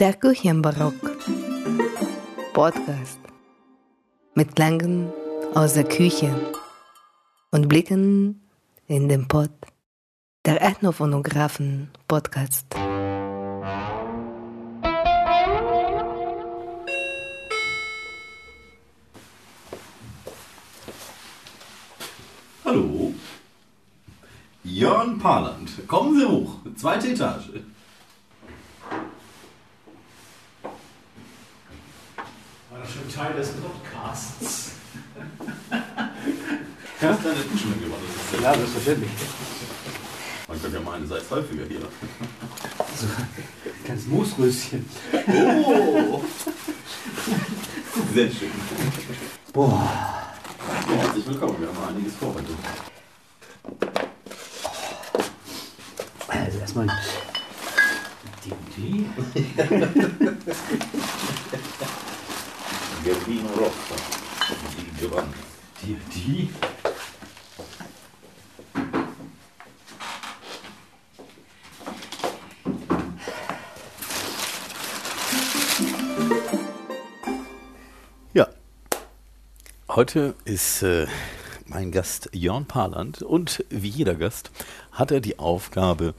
Der Küchenbarock. Podcast. Mit Klängen aus der Küche und Blicken in den Pott. Der Ethnophonographen Podcast. Hallo. Jörn Parland. Kommen Sie hoch. Zweite Etage. War das schon Teil des Podcasts? Ja? Das kleine Duschen mitgebracht. Das ist Ja, selbstverständlich. Man könnte ja meinen, seid häufiger hier. So, ganz Moosröschen. Oh! Sehr schön. Boah. Herzlich willkommen. Wir haben einiges vor heute. Also erstmal die die. Gardino Rossa. Die Giovanni. Die die. Ja. Heute ist äh, mein Gast Jörn Parland und wie jeder Gast hat er die Aufgabe,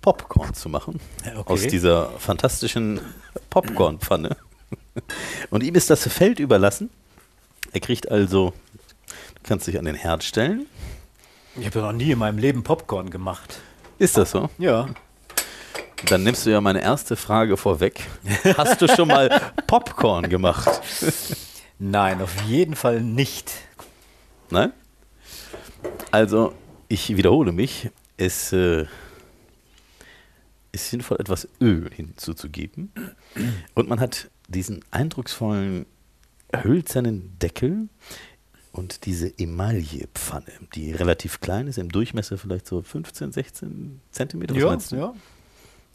Popcorn zu machen. Okay. Aus dieser fantastischen Popcornpfanne. Und ihm ist das Feld überlassen. Er kriegt also, du kannst dich an den Herd stellen. Ich habe noch nie in meinem Leben Popcorn gemacht. Ist das so? Ja. Dann nimmst du ja meine erste Frage vorweg. Hast du schon mal Popcorn gemacht? Nein, auf jeden Fall nicht. Nein? Also, ich wiederhole mich. Es äh, ist sinnvoll, etwas Öl hinzuzugeben. Und man hat diesen eindrucksvollen hölzernen Deckel und diese Emaillepfanne, die relativ klein ist, im Durchmesser vielleicht so 15, 16 Zentimeter. Ja, ja.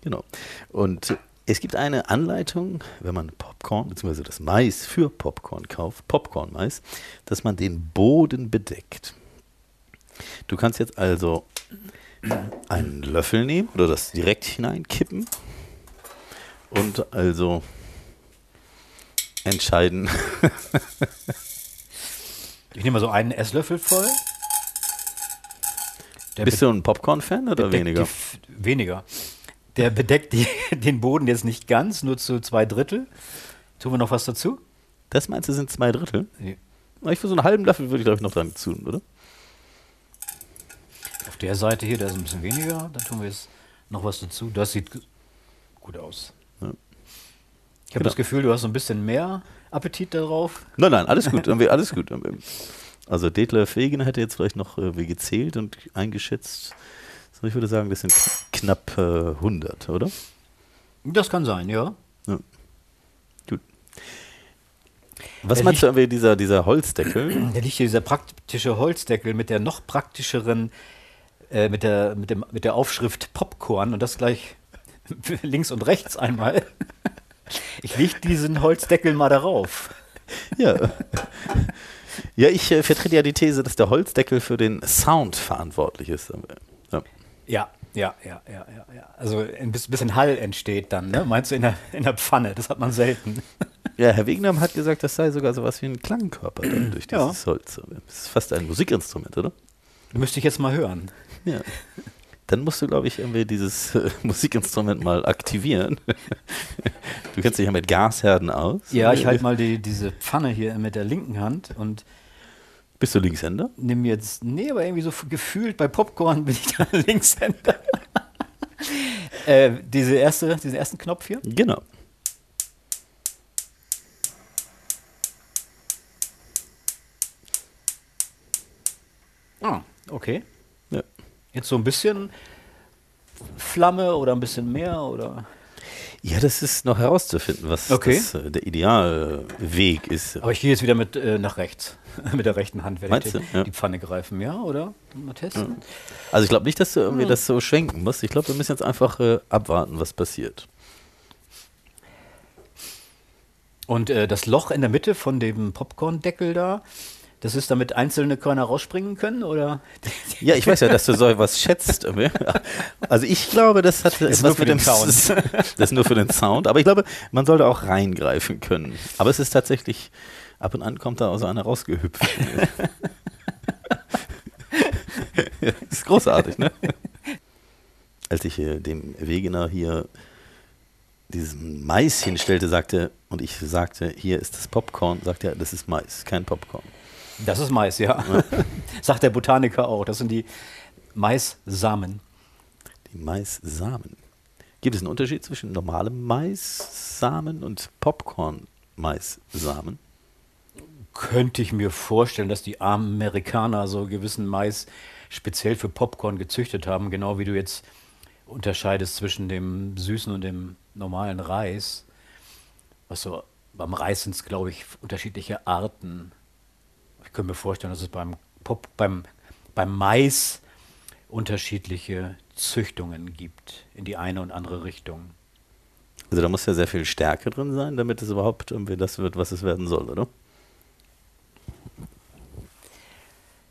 Genau. Und es gibt eine Anleitung, wenn man Popcorn bzw. das Mais für Popcorn kauft, Popcorn-Mais, dass man den Boden bedeckt. Du kannst jetzt also einen Löffel nehmen oder das direkt hineinkippen und also entscheiden. Ich nehme mal so einen Esslöffel voll. Der Bist du ein Popcorn-Fan oder weniger? Die, weniger. Der bedeckt die, den Boden jetzt nicht ganz, nur zu zwei Drittel. Tun wir noch was dazu? Das meinst du sind zwei Drittel? Nee. Ich für so einen halben Löffel würde ich glaube ich noch dran tun, oder? Auf der Seite hier, da ist ein bisschen weniger. Da tun wir jetzt noch was dazu. Das sieht gu- gut aus. Ja. Ich habe Genau. das Gefühl, du hast so ein bisschen mehr Appetit darauf. Nein, nein, alles gut, alles gut. Also Detlef Wegener hätte jetzt vielleicht noch äh, wie gezählt und eingeschätzt. So, ich würde sagen, das sind kn- knapp äh, 100, oder? Das kann sein, ja. Gut. Was Der meinst du irgendwie dieser, dieser Holzdeckel? Da liegt hier dieser praktische Holzdeckel mit der noch praktischeren, äh, mit, der, mit, dem, mit der Aufschrift Popcorn und das gleich links und rechts einmal. Ich leg diesen Holzdeckel mal darauf. ja. Ja, ich äh, vertrete ja die These, dass der Holzdeckel für den Sound verantwortlich ist. Ja. Ja, ja, ja, ja, ja. ja. Also ein bis- bisschen Hall entsteht dann, ne? Meinst du in der, in der Pfanne? Das hat man selten. ja, Herr Wegener hat gesagt, das sei sogar sowas wie ein Klangkörper durch Ja. dieses Holz. Das ist fast ein Musikinstrument, oder? Müsste ich jetzt mal hören. Ja. Dann musst du, glaube ich, irgendwie dieses äh, Musikinstrument mal aktivieren. du kennst dich ja mit Gasherden aus. Ja, ich halte mal die, diese Pfanne hier mit der linken Hand und Bist du Linkshänder? nehme jetzt, nee, aber irgendwie so gefühlt bei Popcorn bin ich da Linkshänder. äh, diese erste, diesen ersten Knopf hier. Genau. Ah, okay. Jetzt so ein bisschen Flamme oder ein bisschen mehr oder. Ja, das ist noch herauszufinden, was Okay. das, äh, der Idealweg ist. Aber ich gehe jetzt wieder mit äh, nach rechts. mit der rechten Hand werde ich? Ja. die Pfanne greifen, ja, oder? Mal testen. Also ich glaube nicht, dass du irgendwie das so schwenken musst. Ich glaube, wir müssen jetzt einfach äh, abwarten, was passiert. Und äh, das Loch in der Mitte von dem Popcorn-Deckel da, Das ist, damit einzelne Körner rausspringen können, oder? Ja, ich weiß ja, dass du so was schätzt. Also ich glaube, das hat Ist etwas nur für den Sound. Das ist nur für den Sound. Aber ich glaube, man sollte auch reingreifen können. Aber es ist tatsächlich, ab und an kommt da auch so einer rausgehüpft. das ist großartig, ne? Als ich äh, dem Wegener hier diesen Mais hinstellte, sagte, und ich sagte, hier ist das Popcorn, sagte er, das ist Mais, kein Popcorn. Das ist Mais, ja. Sagt der Botaniker auch. Das sind die Maissamen. Die Maissamen. Gibt es einen Unterschied zwischen normalem Maissamen und Popcorn-Maissamen? Könnte ich mir vorstellen, dass die Amerikaner so gewissen Mais speziell für Popcorn gezüchtet haben, genau wie du jetzt unterscheidest zwischen dem süßen und dem normalen Reis. Was so, beim Reis sind es, glaube ich, unterschiedliche Arten. Ich könnte mir vorstellen, dass es beim, Pop, beim, beim Mais unterschiedliche Züchtungen gibt in die eine und andere Richtung. Also da muss ja sehr viel Stärke drin sein, damit es überhaupt irgendwie das wird, was es werden soll, oder?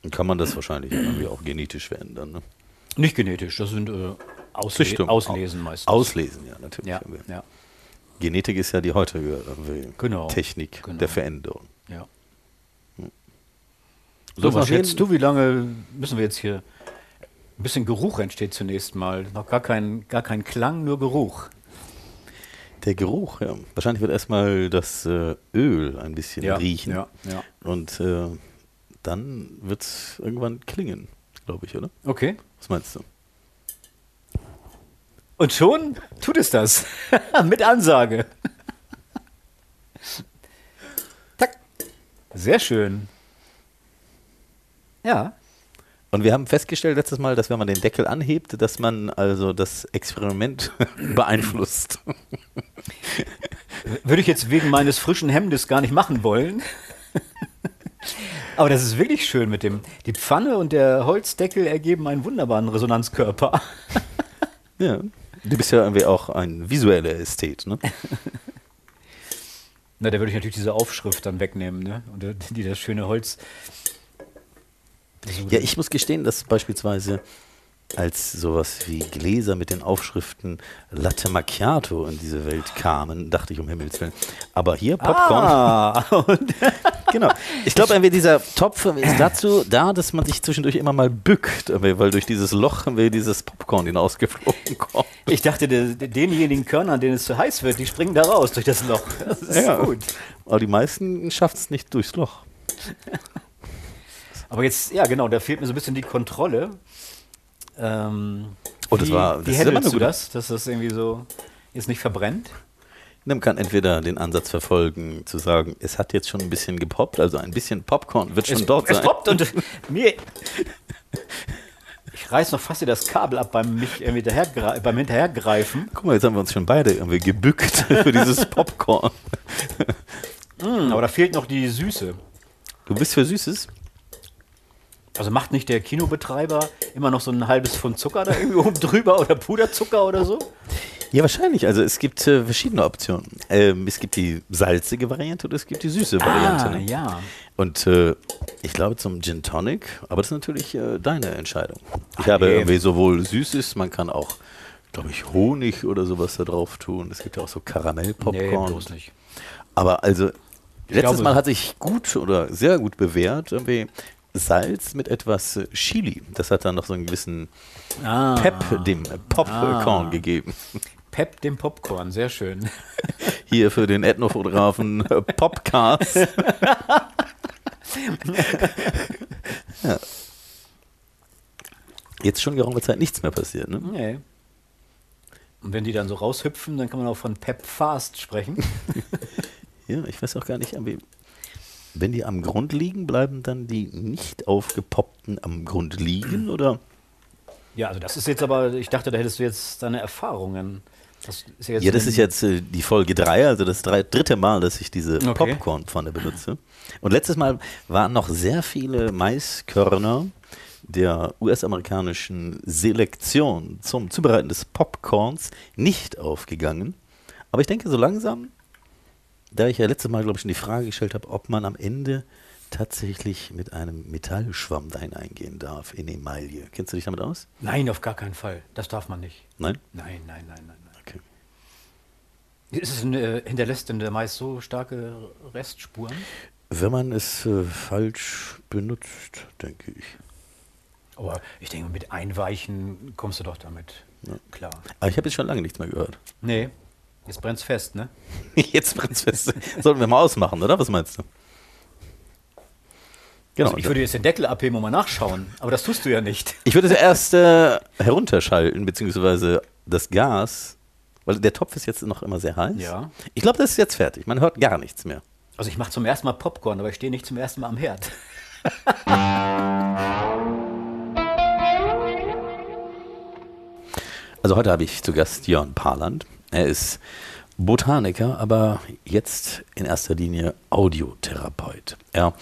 Dann kann man das wahrscheinlich irgendwie auch genetisch verändern. Ne? Nicht genetisch, das sind äh, Ausle Züchtung. Auslesen meistens. Auslesen, ja, natürlich. ja, ja, Genetik ist ja die heutige Genau, Technik genau. der Veränderung. ja. So, was schätzt du, wie lange müssen wir jetzt hier? Ein bisschen Geruch entsteht zunächst mal. Noch gar kein, gar kein Klang, nur Geruch. Der Geruch, ja. Wahrscheinlich wird erstmal das äh, Öl ein bisschen riechen. Ja, ja. Und äh, dann wird es irgendwann klingen, glaube ich, oder? Okay. Was meinst du? Und schon tut es das. Mit Ansage. Tack. Sehr schön. Ja. Und wir haben festgestellt letztes Mal, dass wenn man den Deckel anhebt, dass man also das Experiment beeinflusst. Würde ich jetzt wegen meines frischen Hemdes gar nicht machen wollen. Aber das ist wirklich schön mit dem. Die Pfanne und der Holzdeckel ergeben einen wunderbaren Resonanzkörper. Ja. Du bist ja irgendwie auch ein visueller Ästhet, ne? Na, da würde ich natürlich diese Aufschrift dann wegnehmen, ne? Und die das schöne Holz. Ja, ich muss gestehen, dass beispielsweise als sowas wie Gläser mit den Aufschriften Latte Macchiato in diese Welt kamen, dachte ich um Himmels Willen. Aber hier Popcorn, Ah, genau. Ich glaube, irgendwie dieser Topf ist dazu da, dass man sich zwischendurch immer mal bückt, weil durch dieses Loch irgendwie dieses Popcorn hinausgeflogen kommt. ich dachte, der, denjenigen Körnern, denen es zu heiß wird, die springen da raus durch das Loch. Das ist Ja. gut. Aber die meisten schaffen es nicht durchs Loch. Aber jetzt, ja genau, da fehlt mir so ein bisschen die Kontrolle. Ähm, Oh, das wie, war- das wie ist immer du das, dass das irgendwie so jetzt nicht verbrennt? Man kann entweder den Ansatz verfolgen, zu sagen, es hat jetzt schon ein bisschen gepoppt, also ein bisschen Popcorn wird schon es, dort es sein. poppt und mir. Ich reiß noch fast hier das Kabel ab beim, mich hinterhergre beim Hinterhergreifen. Guck mal, jetzt haben wir uns schon beide irgendwie gebückt für dieses Popcorn. Mm, aber da fehlt noch die Süße. Du bist für Süßes? Also macht nicht der Kinobetreiber immer noch so ein halbes Pfund Zucker da irgendwie oben drüber oder Puderzucker oder so? Ja, wahrscheinlich. Also es gibt äh, verschiedene Optionen. Ähm, es gibt die salzige Variante oder es gibt die süße Variante. ne? Ah, ja. Und äh, ich glaube zum Gin Tonic, aber das ist natürlich äh, deine Entscheidung. Ich Ah, habe nee. irgendwie sowohl Süßes, man kann auch, glaube ich, Honig oder sowas da drauf tun. Es gibt ja auch so Nee, Karamellpopcorn. bloß nicht. Aber also, letztes glaube- Mal hat sich gut oder sehr gut bewährt, irgendwie Salz mit etwas äh, Chili. Das hat dann noch so einen gewissen Ah, Pep dem Popcorn gegeben. Pep dem Popcorn, sehr schön. Hier für den Ethnofotografen äh, Popcast. ja. Jetzt schon geraume Zeit nichts mehr passiert, ne? Nee. Und wenn die dann so raushüpfen, dann kann man auch von Pep Fast sprechen. Ja, ich weiß auch gar nicht, wenn die am Grund liegen, bleiben dann die nicht aufgepoppten am Grund liegen oder? Ja, also das ist jetzt aber, ich dachte, da hättest du jetzt deine Erfahrungen. Das ja, Ja, das ist jetzt äh, die Folge 3, also das drei, dritte Mal, dass ich diese Okay. Popcornpfanne benutze. Und letztes Mal waren noch sehr viele Maiskörner der US-amerikanischen Selektion zum Zubereiten des Popcorns nicht aufgegangen. Aber ich denke, so langsam, da ich ja letztes Mal, glaube ich, schon die Frage gestellt habe, ob man am Ende tatsächlich mit einem Metallschwamm da hineingehen darf in Emaille. Kennst du dich damit aus? Nein, auf gar keinen Fall. Das darf man nicht. Nein? Nein, nein, nein, nein. nein. Okay. Ist es, äh, hinterlässt denn der Mais so starke Restspuren? Wenn man es äh, falsch benutzt, denke ich. Aber ich denke, mit Einweichen kommst du doch damit klar. Aber ich habe jetzt schon lange nichts mehr gehört. Nee, jetzt brennt's fest, ne? Jetzt brennt's fest. Sollten wir mal ausmachen, oder? Was meinst du? Genau. Also ich würde jetzt den Deckel abheben und mal nachschauen, aber das tust du ja nicht. Ich würde zuerst äh, herunterschalten, beziehungsweise das Gas, weil der Topf ist jetzt noch immer sehr heiß. Ja. Ich glaube, das ist jetzt fertig. Man hört gar nichts mehr. Also ich mache zum ersten Mal Popcorn, aber ich stehe nicht zum ersten Mal am Herd. Also heute habe ich zu Gast Jörn Parland. Er ist Botaniker, aber jetzt in erster Linie Audiotherapeut. Er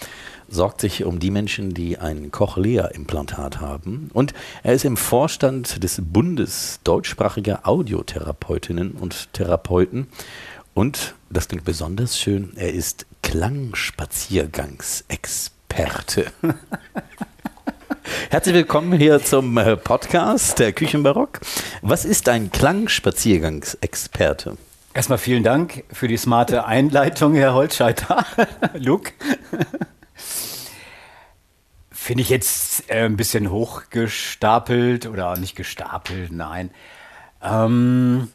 sorgt sich um die Menschen, die ein Cochlea-Implantat haben. Und er ist im Vorstand des Bundes deutschsprachiger Audiotherapeutinnen und Therapeuten. Und, das klingt besonders schön, er ist Klangspaziergangsexperte. Herzlich willkommen hier zum äh, Podcast der Küchenbarock. Was ist ein Klangspaziergangsexperte? Erstmal vielen Dank für die smarte Einleitung, Herr Holzscheiter. Luke. Finde ich jetzt äh, ein bisschen hochgestapelt oder nicht gestapelt, nein. Ähm,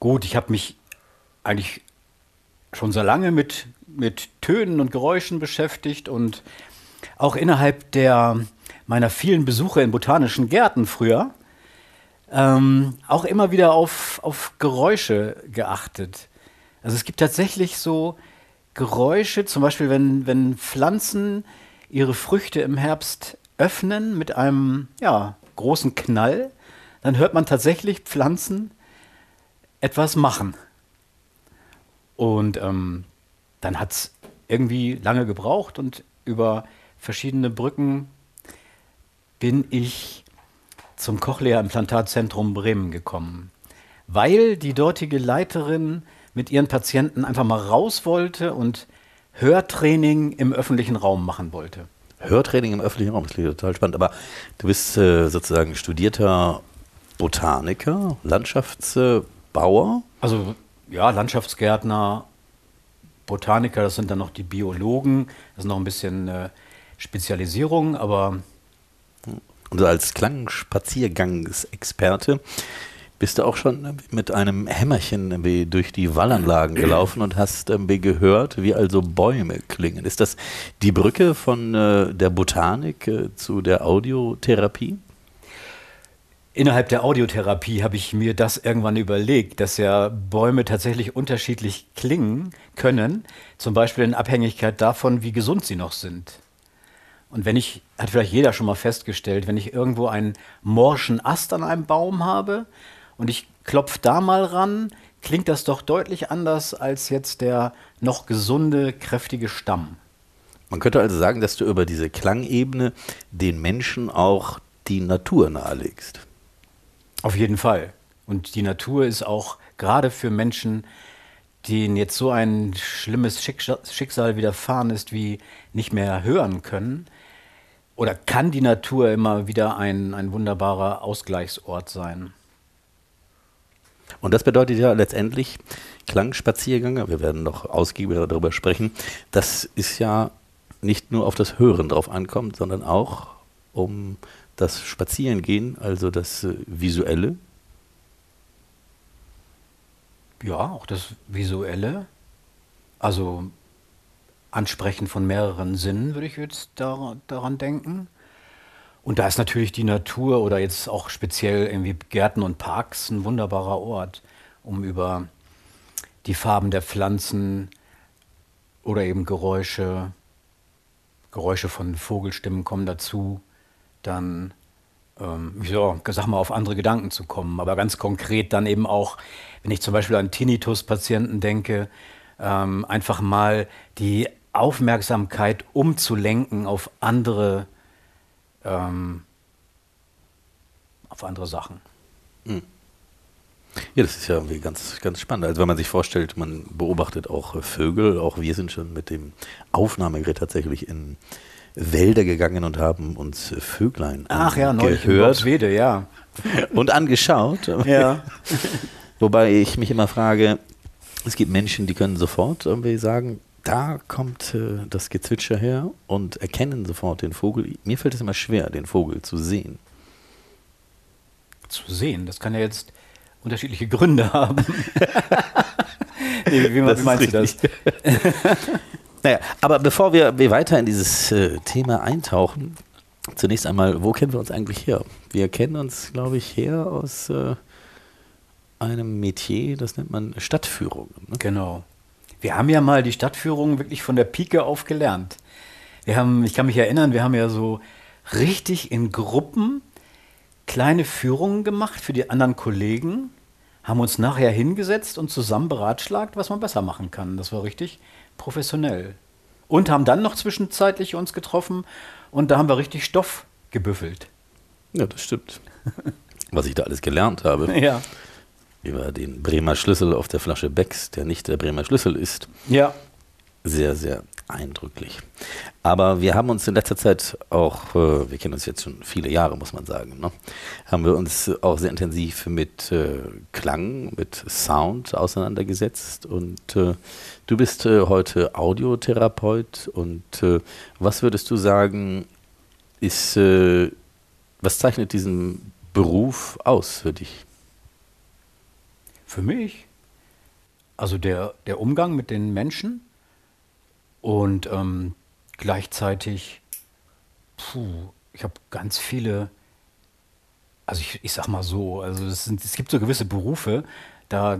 gut, ich habe mich eigentlich schon so lange mit, mit Tönen und Geräuschen beschäftigt und auch innerhalb der, meiner vielen Besuche in botanischen Gärten früher ähm, auch immer wieder auf, auf Geräusche geachtet. Also es gibt tatsächlich so Geräusche, zum Beispiel wenn, wenn Pflanzen ihre Früchte im Herbst öffnen mit einem ja, großen Knall, dann hört man tatsächlich Pflanzen etwas machen. Und ähm, dann hat es irgendwie lange gebraucht und über verschiedene Brücken bin ich zum Cochlea-Implantatzentrum Bremen gekommen, weil die dortige Leiterin mit ihren Patienten einfach mal raus wollte und Hörtraining im öffentlichen Raum machen wollte. Hörtraining im öffentlichen Raum, das klingt total spannend. Aber du bist äh, sozusagen studierter Botaniker, Landschaftsbauer. Also ja, Landschaftsgärtner, Botaniker, das sind dann noch die Biologen, das ist noch ein bisschen äh, Spezialisierung, aber Und als Klangspaziergangsexperte bist du auch schon mit einem Hämmerchen durch die Wallanlagen gelaufen und hast gehört, wie also Bäume klingen. Ist das die Brücke von äh, der Botanik äh, zu der Audiotherapie? Innerhalb der Audiotherapie habe ich mir das irgendwann überlegt, dass ja Bäume tatsächlich unterschiedlich klingen können, zum Beispiel in Abhängigkeit davon, wie gesund sie noch sind. Und wenn ich, hat vielleicht jeder schon mal festgestellt, wenn ich irgendwo einen morschen Ast an einem Baum habe und ich klopfe da mal ran, klingt das doch deutlich anders als jetzt der noch gesunde, kräftige Stamm. Man könnte also sagen, dass du über diese Klangebene den Menschen auch die Natur nahelegst. Auf jeden Fall. Und die Natur ist auch gerade für Menschen, denen jetzt so ein schlimmes Schicksal widerfahren ist, wie nicht mehr hören können, oder kann die Natur immer wieder ein, ein wunderbarer Ausgleichsort sein. Und das bedeutet ja letztendlich Klangspaziergänge, wir werden noch ausgiebiger darüber sprechen, das ist ja nicht nur auf das Hören drauf ankommt, sondern auch um das Spazierengehen, also das äh, Visuelle. Ja, auch das Visuelle. Also Ansprechen von mehreren Sinnen würde ich jetzt da, daran denken. Und da ist natürlich die Natur oder jetzt auch speziell irgendwie Gärten und Parks ein wunderbarer Ort, um über die Farben der Pflanzen oder eben Geräusche, Geräusche von Vogelstimmen kommen dazu, dann, ähm, ja, sag mal, auf andere Gedanken zu kommen. Aber ganz konkret dann eben auch, wenn ich zum Beispiel an Tinnitus-Patienten denke, ähm, einfach mal die Aufmerksamkeit umzulenken auf andere, ähm, auf andere Sachen. Ja, das ist ja irgendwie ganz, ganz spannend. Also wenn man sich vorstellt, man beobachtet auch äh, Vögel, auch wir sind schon mit dem Aufnahmegerät tatsächlich in Wälder gegangen und haben uns äh, Vöglein Ach ja, neulich gehört Borswede, ja. und angeschaut. Ja. Wobei ich mich immer frage, es gibt Menschen, die können sofort irgendwie sagen, da kommt äh, das Gezwitscher her und erkennen sofort den Vogel. Mir fällt es immer schwer, den Vogel zu sehen. Zu sehen, das kann ja jetzt unterschiedliche Gründe haben. nee, wie, Das wie meinst du das? Naja, aber bevor wir, wir weiter in dieses äh, Thema eintauchen, zunächst einmal, wo kennen wir uns eigentlich her? Wir kennen uns, glaube ich, her aus äh, einem Metier, das nennt man Stadtführung. Ne? Genau. Wir haben ja mal die Stadtführung wirklich von der Pike auf gelernt. Wir haben, ich kann mich erinnern, wir haben ja so richtig in Gruppen kleine Führungen gemacht für die anderen Kollegen, haben uns nachher hingesetzt und zusammen beratschlagt, was man besser machen kann. Das war richtig professionell. Und haben dann noch zwischenzeitlich uns getroffen und da haben wir richtig Stoff gebüffelt. Ja, das stimmt. Was ich da alles gelernt habe Ja. Über den Bremer Schlüssel auf der Flasche Becks, der nicht der Bremer Schlüssel ist, Ja. sehr, sehr eindrücklich. Aber wir haben uns in letzter Zeit auch, äh, wir kennen uns jetzt schon viele Jahre, muss man sagen, ne? haben wir uns auch sehr intensiv mit äh, Klang, mit Sound auseinandergesetzt. Und äh, du bist äh, heute Audiotherapeut. Und äh, was würdest du sagen, ist, äh, was zeichnet diesen Beruf aus für dich? Für mich? Also der, der Umgang mit den Menschen und ähm, gleichzeitig, puh, ich habe ganz viele, also ich, ich sag mal so, also es, sind, es gibt so gewisse Berufe, da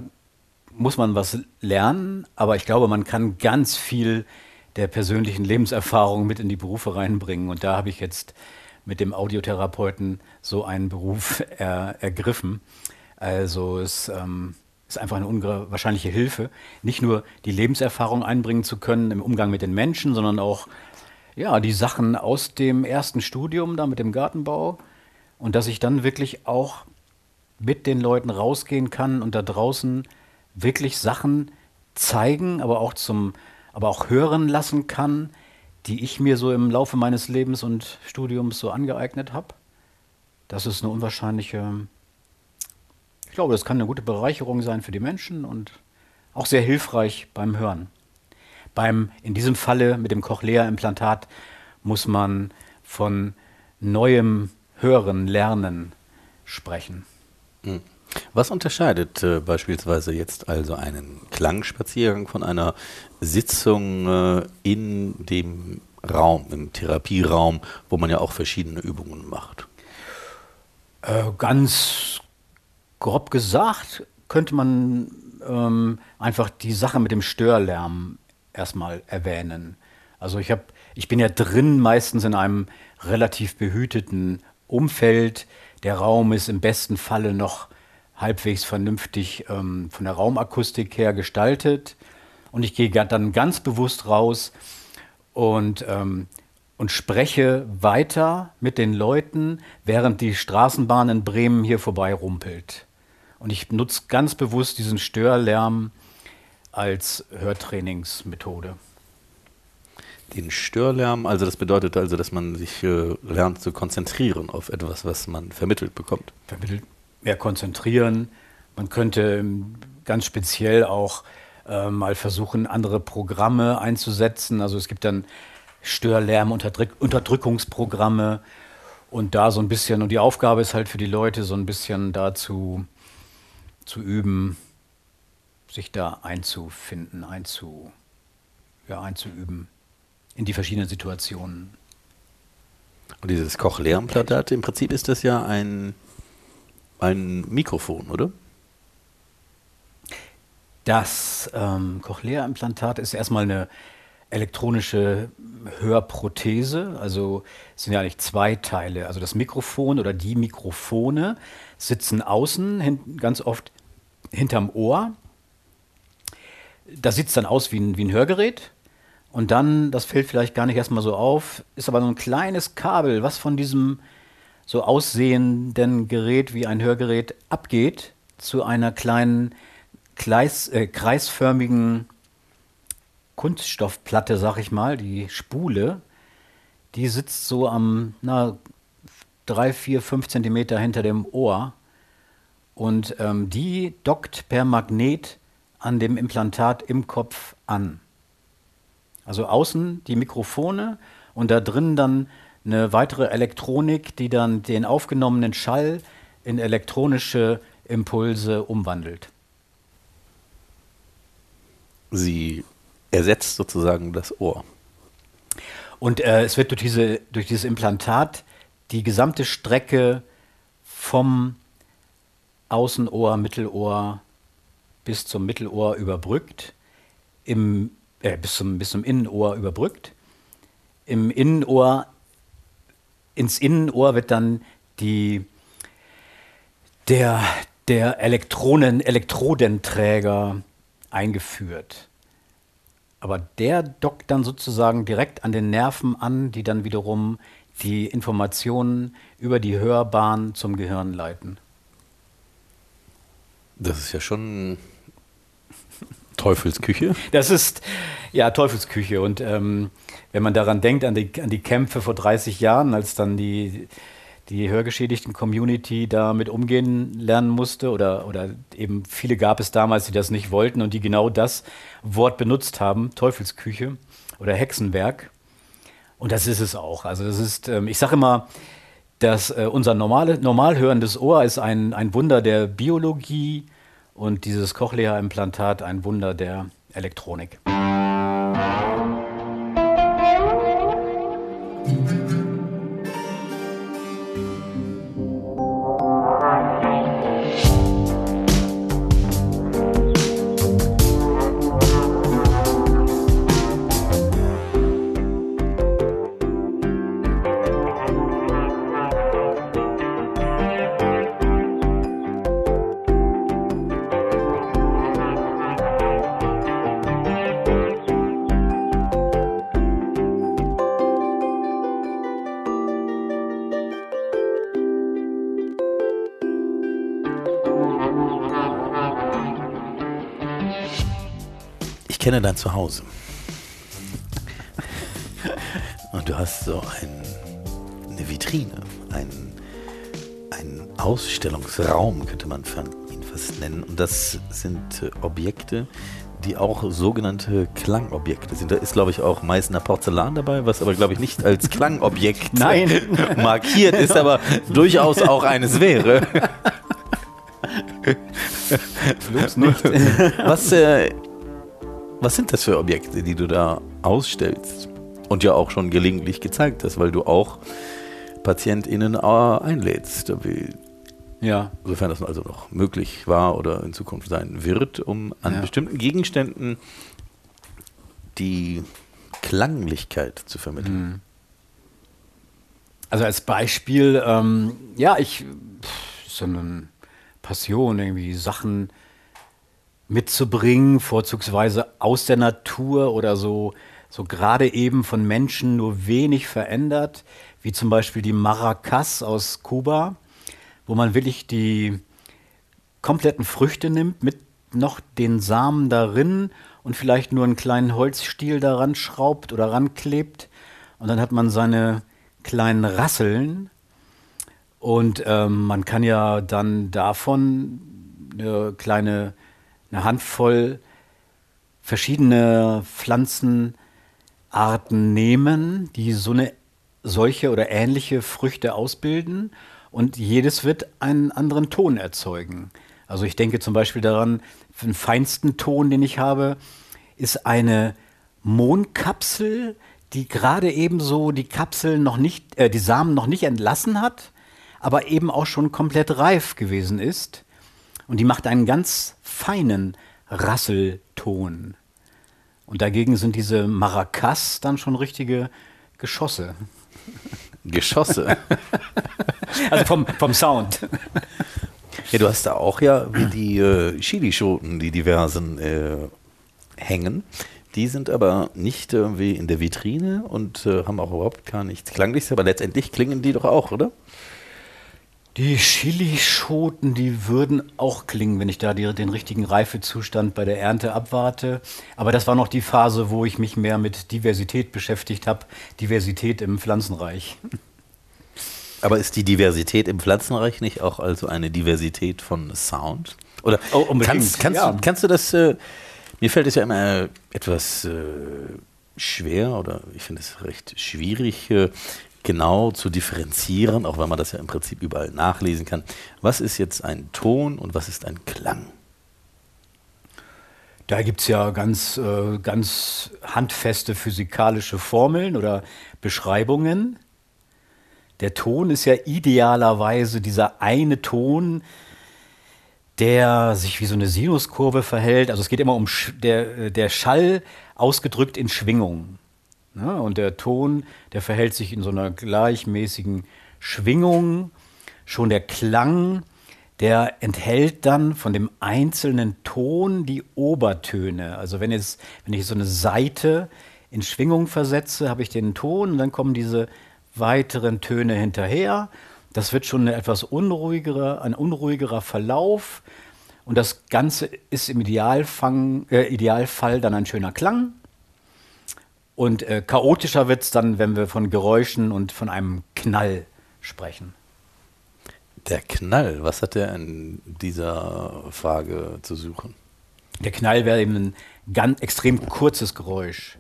muss man was lernen, aber ich glaube, man kann ganz viel der persönlichen Lebenserfahrung mit in die Berufe reinbringen. Und da habe ich jetzt mit dem Audiotherapeuten so einen Beruf er, ergriffen. Also es ähm, ist einfach eine unwahrscheinliche Hilfe, nicht nur die Lebenserfahrung einbringen zu können im Umgang mit den Menschen, sondern auch ja, die Sachen aus dem ersten Studium da mit dem Gartenbau und dass ich dann wirklich auch mit den Leuten rausgehen kann und da draußen wirklich Sachen zeigen, aber auch zum, aber auch hören lassen kann, die ich mir so im Laufe meines Lebens und Studiums so angeeignet habe. Das ist eine unwahrscheinliche, ich glaube, das kann eine gute Bereicherung sein für die Menschen und auch sehr hilfreich beim Hören. Beim, in diesem Falle mit dem Cochlea-Implantat muss man von neuem Hören, Lernen sprechen. Was unterscheidet äh, beispielsweise jetzt also einen Klangspaziergang von einer Sitzung äh, in dem Raum, im Therapieraum, wo man ja auch verschiedene Übungen macht? Äh, ganz grob gesagt könnte man ähm, einfach die Sache mit dem Störlärm erstmal erwähnen. Also ich habe, ich bin ja drin meistens in einem relativ behüteten Umfeld. Der Raum ist im besten Falle noch halbwegs vernünftig ähm, von der Raumakustik her gestaltet. Und ich gehe dann ganz bewusst raus und, ähm, und spreche weiter mit den Leuten, während die Straßenbahn in Bremen hier vorbei rumpelt. Und ich nutze ganz bewusst diesen Störlärm als Hörtrainingsmethode. Den Störlärm, also das bedeutet also, dass man sich äh, lernt zu konzentrieren auf etwas, was man vermittelt bekommt. vermittelt, mehr konzentrieren. Man könnte ähm, ganz speziell auch äh, mal versuchen, andere Programme einzusetzen. Also es gibt dann Störlärm-Unterdrückungsprogramme und da so ein bisschen, und die Aufgabe ist halt für die Leute so ein bisschen dazu zu üben, sich da einzufinden, einzu, ja, einzuüben in die verschiedenen Situationen. Und dieses Cochlea-Implantat, im Prinzip ist das ja ein, ein Mikrofon, oder? Das ähm, Cochlea-Implantat ist erstmal eine elektronische Hörprothese. Also es sind ja eigentlich zwei Teile. Also das Mikrofon oder die Mikrofone sitzen außen, ganz oft hinterm Ohr. Das sieht dann aus wie ein, wie ein Hörgerät. Und dann, das fällt vielleicht gar nicht erstmal so auf, ist aber so ein kleines Kabel, was von diesem so aussehenden Gerät wie ein Hörgerät abgeht zu einer kleinen Kleis, äh, kreisförmigen Kunststoffplatte, sag ich mal, die Spule. Die sitzt so am, na, drei, vier, fünf Zentimeter hinter dem Ohr. Und ähm, die dockt per Magnet an dem Implantat im Kopf an. Also außen die Mikrofone und da drin dann eine weitere Elektronik, die dann den aufgenommenen Schall in elektronische Impulse umwandelt. Sie ersetzt sozusagen das Ohr. Und äh, es wird durch, diese, durch dieses Implantat die gesamte Strecke vom Außenohr, Mittelohr bis zum Mittelohr überbrückt, im, äh, bis, zum, bis zum Innenohr überbrückt. Im Innenohr, ins Innenohr wird dann die, der, der Elektronen, Elektrodenträger eingeführt. Aber der dockt dann sozusagen direkt an den Nerven an, die dann wiederum die Informationen über die Hörbahn zum Gehirn leiten. Das ist ja schon Teufelsküche. Das ist ja Teufelsküche. Und ähm, wenn man daran denkt, an die, an die Kämpfe vor 30 Jahren, als dann die, die hörgeschädigten Community damit umgehen lernen musste, oder, oder eben viele gab es damals, die das nicht wollten und die genau das Wort benutzt haben, Teufelsküche oder Hexenwerk. Und das ist es auch. Also das ist, ähm, ich sage immer, dass äh, unser normale, normal hörendes Ohr ist ein, ein Wunder der Biologie und dieses Cochlea-Implantat ein Wunder der Elektronik. Kenne dein Zuhause. Und du hast so ein, eine Vitrine, ein, ein Ausstellungsraum, könnte man ihn fast nennen. Und das sind äh, Objekte, die auch sogenannte Klangobjekte sind. Da ist, glaube ich, auch Meißner Porzellan dabei, was aber, glaube ich, nicht als Klangobjekt markiert ist, aber durchaus auch eines wäre. Was, äh, was sind das für Objekte, die du da ausstellst und ja auch schon gelegentlich gezeigt hast, weil du auch PatientInnen äh, einlädst, Ja, sofern das also noch möglich war oder in Zukunft sein wird, um an Ja. bestimmten Gegenständen die Klanglichkeit zu vermitteln. Also als Beispiel, ähm, ja, ich, so eine Passion, irgendwie Sachen mitzubringen, vorzugsweise aus der Natur oder so, so gerade eben von Menschen nur wenig verändert, wie zum Beispiel die Maracas aus Kuba, wo man wirklich die kompletten Früchte nimmt, mit noch den Samen darin und vielleicht nur einen kleinen Holzstiel daran schraubt oder ranklebt. Und dann hat man seine kleinen Rasseln. Und ähm, man kann ja dann davon eine kleine, eine Handvoll verschiedene Pflanzenarten nehmen, die so eine solche oder ähnliche Früchte ausbilden und jedes wird einen anderen Ton erzeugen. Also ich denke zum Beispiel daran, den feinsten Ton, den ich habe, ist eine Mondkapsel, die gerade eben so die Kapsel noch nicht, äh, die Samen noch nicht entlassen hat, aber eben auch schon komplett reif gewesen ist. Und die macht einen ganz feinen Rasselton. Und dagegen sind diese Maracas dann schon richtige Geschosse. Geschosse. Also vom, vom Sound. ja, du hast da auch ja wie die äh, Chilischoten, die diversen äh, hängen. Die sind aber nicht irgendwie in der Vitrine und äh, haben auch überhaupt gar nichts Klangliches, aber letztendlich klingen die doch auch, oder? Die Chilischoten, die würden auch klingen, wenn ich da die, den richtigen Reifezustand bei der Ernte abwarte. Aber das war noch die Phase, wo ich mich mehr mit Diversität beschäftigt habe. Diversität im Pflanzenreich. Aber ist die Diversität im Pflanzenreich nicht auch also eine Diversität von Sound? Oder Oh, unbedingt, kannst, kannst, ja. du, kannst du das, äh, mir fällt es ja immer etwas äh, schwer oder ich finde es recht schwierig, äh, genau zu differenzieren, auch wenn man das ja im Prinzip überall nachlesen kann. Was ist jetzt ein Ton und was ist ein Klang? Da gibt es ja ganz, äh, ganz handfeste physikalische Formeln oder Beschreibungen. Der Ton ist ja idealerweise dieser eine Ton, der sich wie so eine Sinuskurve verhält. Also es geht immer um der, äh, der Schall ausgedrückt in Schwingung. Ne? Und der Ton, der verhält sich in so einer gleichmäßigen Schwingung. Schon der Klang, der enthält dann von dem einzelnen Ton die Obertöne. Also wenn, jetzt, wenn ich so eine Seite in Schwingung versetze, habe ich den Ton und dann kommen diese weiteren Töne hinterher. Das wird schon eine etwas unruhigerer, ein unruhigerer Verlauf. Und das Ganze ist im Idealfang, äh, Idealfall dann ein schöner Klang. Und äh, chaotischer wird es dann, wenn wir von Geräuschen und von einem Knall sprechen. Der Knall, was hat er in dieser Frage zu suchen? Der Knall wäre eben ein ganz extrem kurzes Geräusch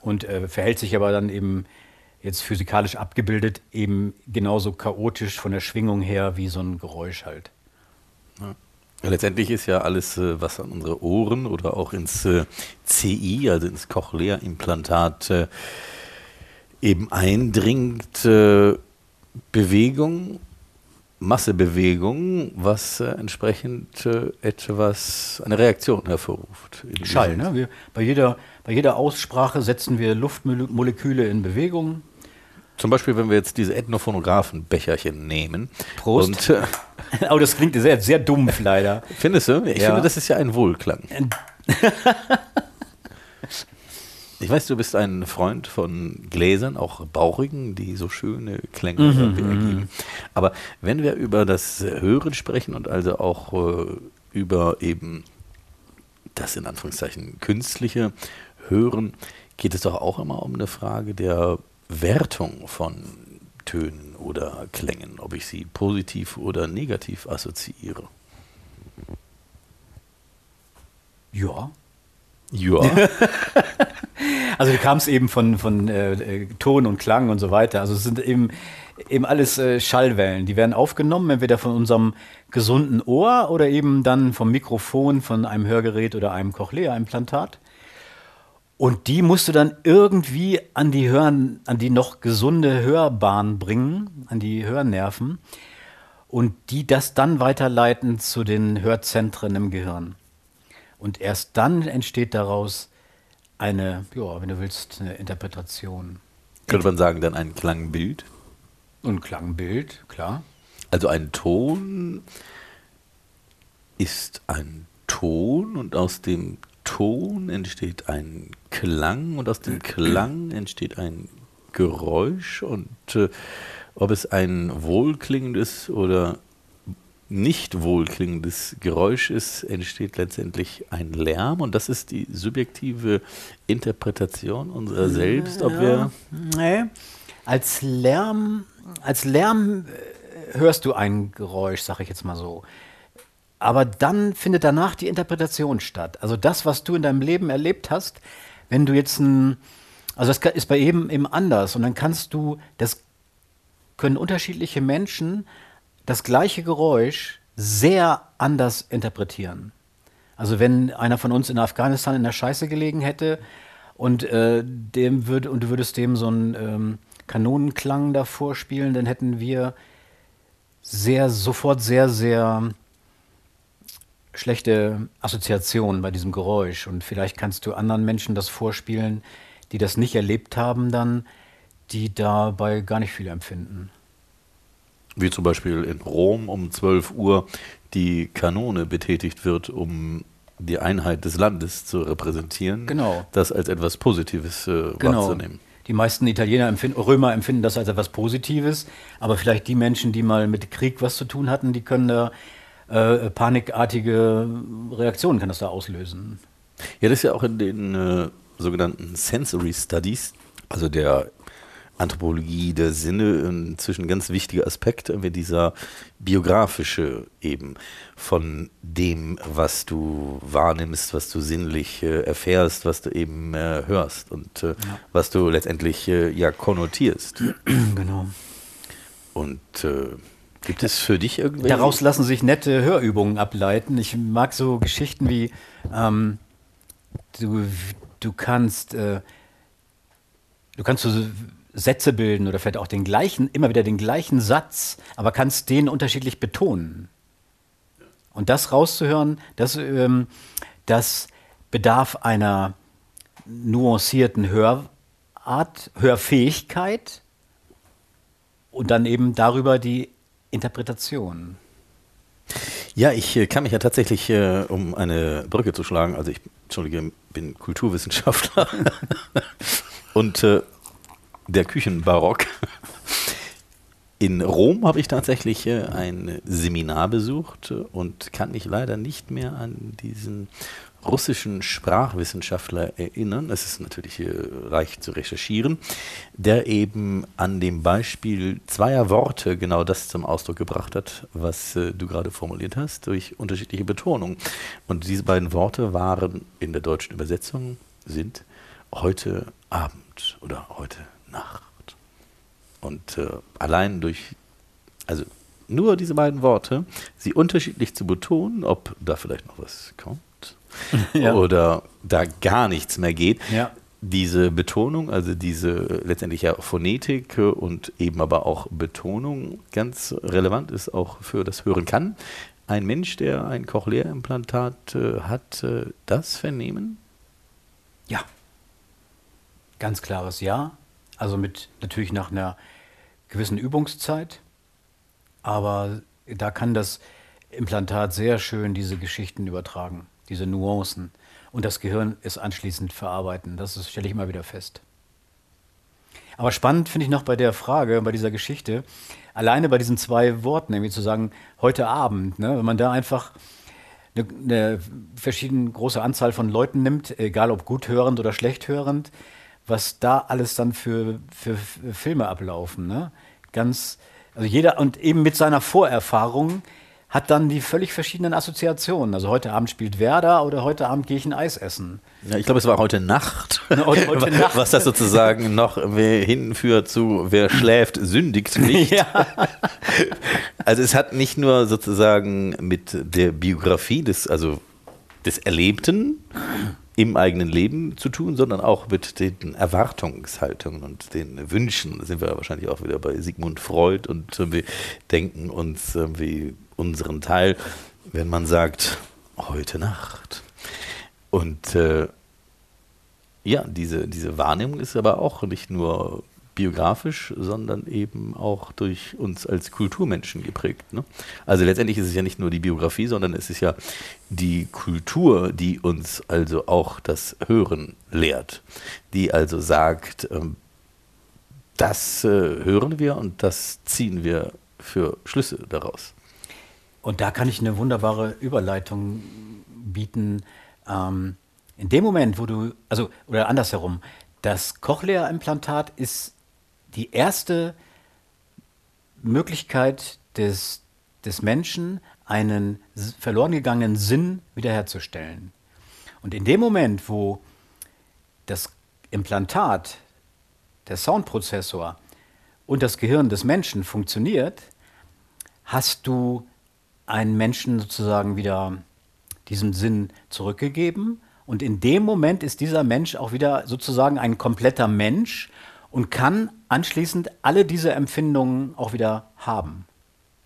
und äh, verhält sich aber dann eben jetzt physikalisch abgebildet eben genauso chaotisch von der Schwingung her wie so ein Geräusch halt. Ja, letztendlich ist ja alles, äh, was an unsere Ohren oder auch ins äh, CI, also ins Cochlea-Implantat, äh, eben eindringt, Bewegung, Massebewegung, was entsprechend etwas, eine Reaktion hervorruft. Schall, ne? Wir, bei, jeder, bei jeder Aussprache setzen wir Luftmoleküle in Bewegung. Zum Beispiel, wenn wir jetzt diese Ethnophonographenbecherchen nehmen. Prost. Und, Aber das klingt sehr, sehr dumpf leider. findest du? Ich Ja. finde, das ist ja ein Wohlklang. Ich weiß, du bist ein Freund von Gläsern, auch bauchigen, die so schöne Klänge irgendwie ergeben. Aber wenn wir über das Hören sprechen und also auch äh, über eben das in Anführungszeichen künstliche Hören, geht es doch auch immer um eine Frage der Wertung von Tönen oder Klängen, ob ich sie positiv oder negativ assoziiere. Ja. Ja. Also du kamst eben von, von äh, äh, Ton und Klang und so weiter. Also es sind eben, eben alles äh, Schallwellen. Die werden aufgenommen, entweder von unserem gesunden Ohr oder eben dann vom Mikrofon, von einem Hörgerät oder einem Cochlea-Implantat. Und die musst du dann irgendwie an die Hören, an die noch gesunde Hörbahn bringen, an die Hörnerven. Und die das dann weiterleiten zu den Hörzentren im Gehirn. Und erst dann entsteht daraus eine, ja, wenn du willst, eine Interpretation. Könnte man sagen, dann ein Klangbild? Und Klangbild, klar. Also ein Ton ist ein Ton und aus dem Ton entsteht ein Klang und aus dem Klang entsteht ein Geräusch und äh, ob es ein wohlklingendes oder nicht wohlklingendes Geräusch ist, entsteht letztendlich ein Lärm und das ist die subjektive Interpretation unserer selbst, ob wir Nee. Als Lärm, als Lärm äh, hörst du ein Geräusch, sag ich jetzt mal so. Aber dann findet danach die Interpretation statt. Also das, was du in deinem Leben erlebt hast, wenn du jetzt ein, also das ist bei jedem eben anders und dann kannst du, das können unterschiedliche Menschen das gleiche Geräusch sehr anders interpretieren. Also wenn einer von uns in Afghanistan in der Scheiße gelegen hätte und äh, dem würd, und du würdest dem so einen ähm, Kanonenklang davor spielen, dann hätten wir sehr sofort sehr sehr schlechte Assoziationen bei diesem Geräusch und vielleicht kannst du anderen Menschen das vorspielen, die das nicht erlebt haben, dann die dabei gar nicht viel empfinden. Wie zum Beispiel in Rom um 12 Uhr die Kanone betätigt wird, um die Einheit des Landes zu repräsentieren. Genau. Das als etwas Positives äh, wahrzunehmen. die meisten Italiener empfinden, Römer empfinden das als etwas Positives, aber vielleicht die Menschen, die mal mit Krieg was zu tun hatten, die können da äh, panikartige Reaktionen kann das da auslösen. Ja, das ist ja auch in den äh, sogenannten Sensory Studies, also der Anthropologie der Sinne inzwischen ein ganz wichtiger Aspekt, irgendwie dieser biografische eben von dem, was du wahrnimmst, was du sinnlich äh, erfährst, was du eben äh, hörst und äh, ja. was du letztendlich äh, ja konnotierst. Genau. Und äh, gibt es für dich irgendwelche? Daraus lassen sich nette Hörübungen ableiten. Ich mag so Geschichten wie ähm, du, du kannst äh, du kannst so Sätze bilden oder vielleicht auch den gleichen, immer wieder den gleichen Satz, aber kannst den unterschiedlich betonen. Und das rauszuhören, das, ähm, das bedarf einer nuancierten Hörart, Hörfähigkeit und dann eben darüber die Interpretation. Ja, ich äh, kann mich ja tatsächlich, äh, um eine Brücke zu schlagen, also ich, entschuldige, bin Kulturwissenschaftler und äh, der Küchenbarock. In Rom habe ich tatsächlich ein Seminar besucht und kann mich leider nicht mehr an diesen russischen Sprachwissenschaftler erinnern. Es ist natürlich leicht zu recherchieren, der eben an dem Beispiel zweier Worte genau das zum Ausdruck gebracht hat, was äh, du gerade formuliert hast, durch unterschiedliche Betonungen. Und diese beiden Worte waren in der deutschen Übersetzung sind heute Abend oder heute Nacht. Und äh, allein durch, also nur diese beiden Worte, sie unterschiedlich zu betonen, ob da vielleicht noch was kommt ja. oder da gar nichts mehr geht. Ja. Diese Betonung, also diese letztendlich ja Phonetik und eben aber auch Betonung ganz relevant ist auch für das Hören kann. Ein Mensch, der ein Cochlea-Implantat äh, hat, äh, das vernehmen? Ja. Ganz klares Ja. Also mit natürlich nach einer gewissen Übungszeit. Aber da kann das Implantat sehr schön diese Geschichten übertragen, diese Nuancen. Und das Gehirn ist anschließend verarbeiten. Das stelle ich immer wieder fest. Aber spannend finde ich noch bei der Frage, bei dieser Geschichte, alleine bei diesen zwei Worten, nämlich zu sagen, heute Abend, ne, wenn man da einfach eine, eine verschiedene große Anzahl von Leuten nimmt, egal ob gut hörend oder schlecht hörend, was da alles dann für, für, Filme ablaufen. Ne? Ganz, also jeder und eben mit seiner Vorerfahrung hat dann die völlig verschiedenen Assoziationen. Also heute Abend spielt Werder oder heute Abend gehe ich ein Eis essen. Ja, ich glaube, es war heute Nacht. heute, heute Nacht. Was das sozusagen noch hinführt zu, wer schläft, sündigt nicht. Ja. Also es hat nicht nur sozusagen mit der Biografie des, also des Erlebten im eigenen Leben zu tun, sondern auch mit den Erwartungshaltungen und den Wünschen. Da sind wir wahrscheinlich auch wieder bei Sigmund Freud und wir denken uns wie unseren Teil, wenn man sagt, heute Nacht. Und äh, ja, diese, diese Wahrnehmung ist aber auch nicht nur biografisch, sondern eben auch durch uns als Kulturmenschen geprägt. Ne? Also letztendlich ist es ja nicht nur die Biografie, sondern es ist ja die Kultur, die uns also auch das Hören lehrt, die also sagt, ähm, das äh, hören wir und das ziehen wir für Schlüsse daraus. Und da kann ich eine wunderbare Überleitung bieten. Ähm, in dem Moment, wo du, also, oder andersherum, das Cochlea-Implantat ist die erste Möglichkeit des, des Menschen, einen verloren gegangenen Sinn wiederherzustellen. Und in dem Moment, wo das Implantat, der Soundprozessor und das Gehirn des Menschen funktioniert, hast du einen Menschen sozusagen wieder diesen Sinn zurückgegeben. Und in dem Moment ist dieser Mensch auch wieder sozusagen ein kompletter Mensch und kann anschließend alle diese Empfindungen auch wieder haben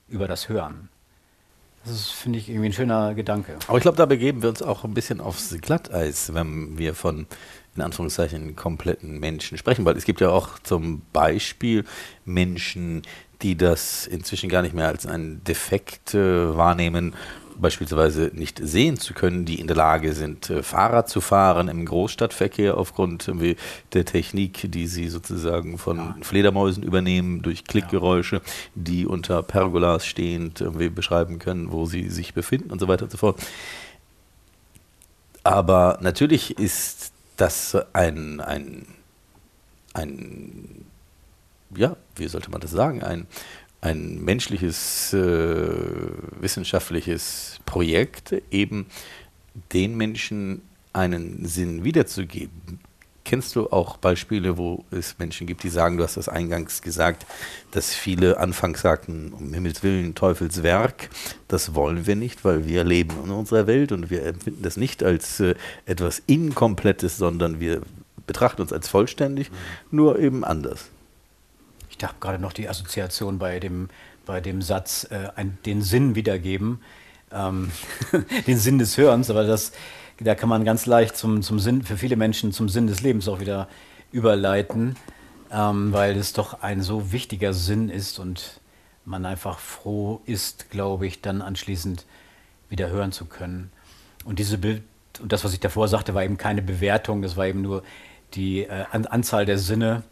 über das Hören. Das ist, finde ich, irgendwie ein schöner Gedanke. Aber ich glaube, da begeben wir uns auch ein bisschen aufs Glatteis, wenn wir von, in Anführungszeichen, kompletten Menschen sprechen. Weil es gibt ja auch zum Beispiel Menschen, die das inzwischen gar nicht mehr als einen Defekt äh, wahrnehmen, beispielsweise nicht sehen zu können, die in der Lage sind, äh, Fahrrad zu fahren im Großstadtverkehr aufgrund irgendwie der Technik, die sie sozusagen von Fledermäusen übernehmen, durch Klickgeräusche, die unter Pergolas stehend beschreiben können, wo sie sich befinden und so weiter und so fort. Aber natürlich ist das ein, ein, ein ja, wie sollte man das sagen, ein, ein menschliches, äh, wissenschaftliches Projekt, eben den Menschen einen Sinn wiederzugeben. Kennst du auch Beispiele, wo es Menschen gibt, die sagen, du hast das eingangs gesagt, dass viele anfangs sagten, um Himmels Willen, Teufelswerk, das wollen wir nicht, weil wir leben in unserer Welt und wir empfinden das nicht als äh, etwas Inkomplettes, sondern wir betrachten uns als vollständig, nur eben anders. Ich habe gerade noch die Assoziation bei dem, bei dem Satz, äh, ein, den Sinn wiedergeben, ähm, den Sinn des Hörens, aber das, da kann man ganz leicht zum, zum Sinn, für viele Menschen zum Sinn des Lebens auch wieder überleiten, ähm, weil es doch ein so wichtiger Sinn ist und man einfach froh ist, glaube ich, dann anschließend wieder hören zu können. Und diese Be und das, was ich davor sagte, war eben keine Bewertung, das war eben nur die äh, Anzahl der Sinne,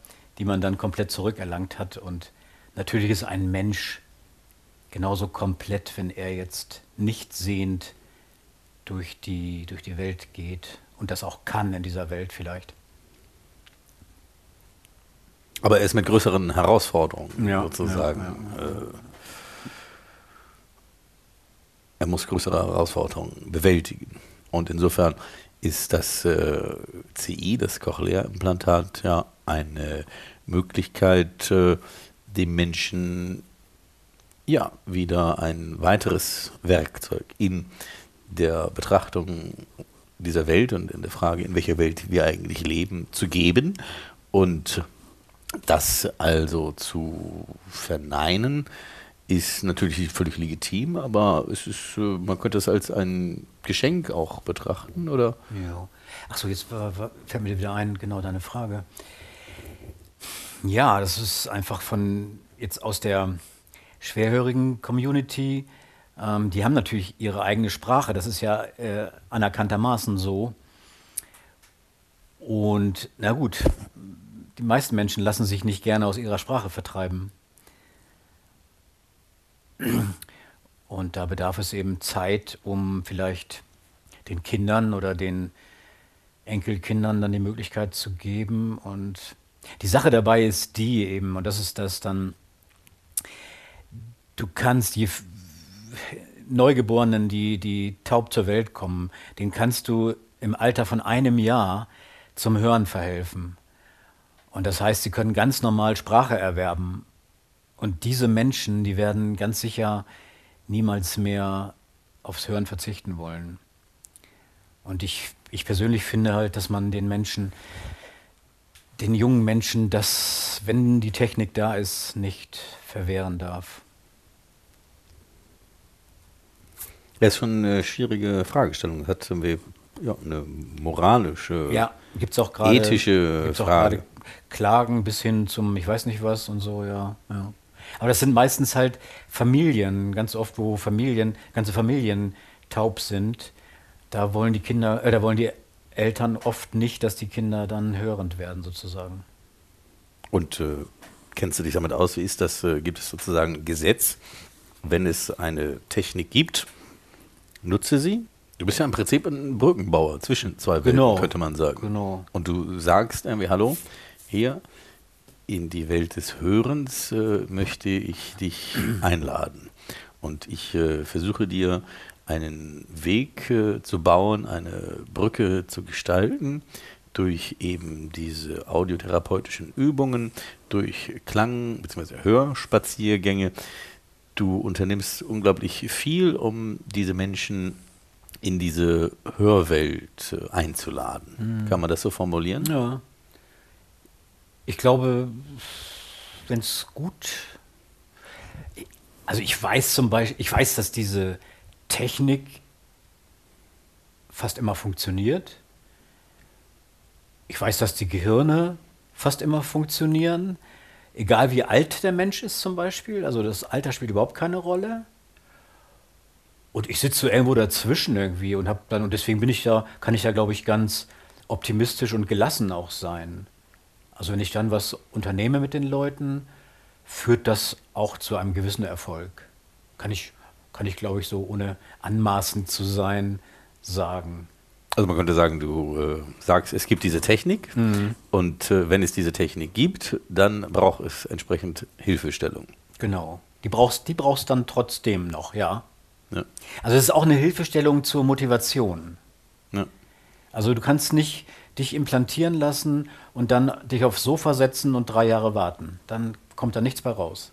die man dann komplett zurückerlangt hat. Und natürlich ist ein Mensch genauso komplett, wenn er jetzt nicht sehend durch die, durch die Welt geht und das auch kann in dieser Welt vielleicht. Aber er ist mit größeren Herausforderungen Ja, sozusagen. ja, ja, Äh, er muss größere Herausforderungen bewältigen. Und insofern ist das äh, CI, das Cochlea-Implantat, ja eine Möglichkeit, äh, dem Menschen ja wieder ein weiteres Werkzeug in der Betrachtung dieser Welt und in der Frage, in welcher Welt wir eigentlich leben, zu geben und das also zu verneinen, ist natürlich völlig legitim, aber es ist, äh, man könnte es als ein Geschenk auch betrachten, oder? Ja. Achso, jetzt war, fällt mir wieder ein, genau deine Frage. Ja, das ist einfach von jetzt aus der schwerhörigen Community. Ähm, die haben natürlich ihre eigene Sprache, das ist ja äh, anerkanntermaßen so. Und na gut, die meisten Menschen lassen sich nicht gerne aus ihrer Sprache vertreiben. Und da bedarf es eben Zeit, um vielleicht den Kindern oder den Enkelkindern dann die Möglichkeit zu geben. Und die Sache dabei ist die eben, und das ist das dann, du kannst die F- Neugeborenen, die, die taub zur Welt kommen, denen kannst du im Alter von einem Jahr zum Hören verhelfen. Und das heißt, sie können ganz normal Sprache erwerben. Und diese Menschen, die werden ganz sicher niemals mehr aufs Hören verzichten wollen. Und ich, ich persönlich finde halt, dass man den Menschen, den jungen Menschen, das, wenn die Technik da ist, nicht verwehren darf. Das ist schon eine schwierige Fragestellung. Das hat irgendwie ja, eine moralische, Ja, gibt es auch gerade ethische gibt's auch Frage. Klagen bis hin zum ich weiß nicht was und so, ja, ja. Aber das sind meistens halt Familien, ganz oft, wo Familien, ganze Familien taub sind. Da wollen die Kinder, äh, da wollen die Eltern oft nicht, dass die Kinder dann hörend werden, sozusagen. Und äh, kennst du dich damit aus? Wie ist das? Äh, gibt es sozusagen ein Gesetz, wenn es eine Technik gibt, nutze sie? Du bist ja im Prinzip ein Brückenbauer zwischen zwei Welten, Genau. könnte man sagen. Genau. Und du sagst irgendwie, hallo, hier in die Welt des Hörens äh, möchte ich dich einladen. Und ich äh, versuche dir einen Weg äh, zu bauen, eine Brücke zu gestalten, durch eben diese audiotherapeutischen Übungen, durch Klang- bzw. Hörspaziergänge. Du unternimmst unglaublich viel, um diese Menschen in diese Hörwelt äh, einzuladen. Kann man das so formulieren? Ja. Ich glaube, wenn es gut. Also ich weiß zum Beispiel, ich weiß, dass diese Technik fast immer funktioniert. Ich weiß, dass die Gehirne fast immer funktionieren. Egal wie alt der Mensch ist zum Beispiel. Also das Alter spielt überhaupt keine Rolle. Und ich sitze so irgendwo dazwischen irgendwie und habe dann, und deswegen bin ich da, kann ich da, glaube ich, ganz optimistisch und gelassen auch sein. Also wenn ich dann was unternehme mit den Leuten, führt das auch zu einem gewissen Erfolg. Kann ich, kann ich glaube ich, so ohne anmaßend zu sein, sagen. Also man könnte sagen, du äh, sagst, es gibt diese Technik und äh, wenn es diese Technik gibt, dann braucht es entsprechend Hilfestellung. Genau. Die brauchst, die brauchst dann trotzdem noch, ja. Ja. Also es ist auch eine Hilfestellung zur Motivation. Ja. Also du kannst nicht dich implantieren lassen und dann dich aufs Sofa setzen und drei Jahre warten. Dann kommt da nichts bei raus.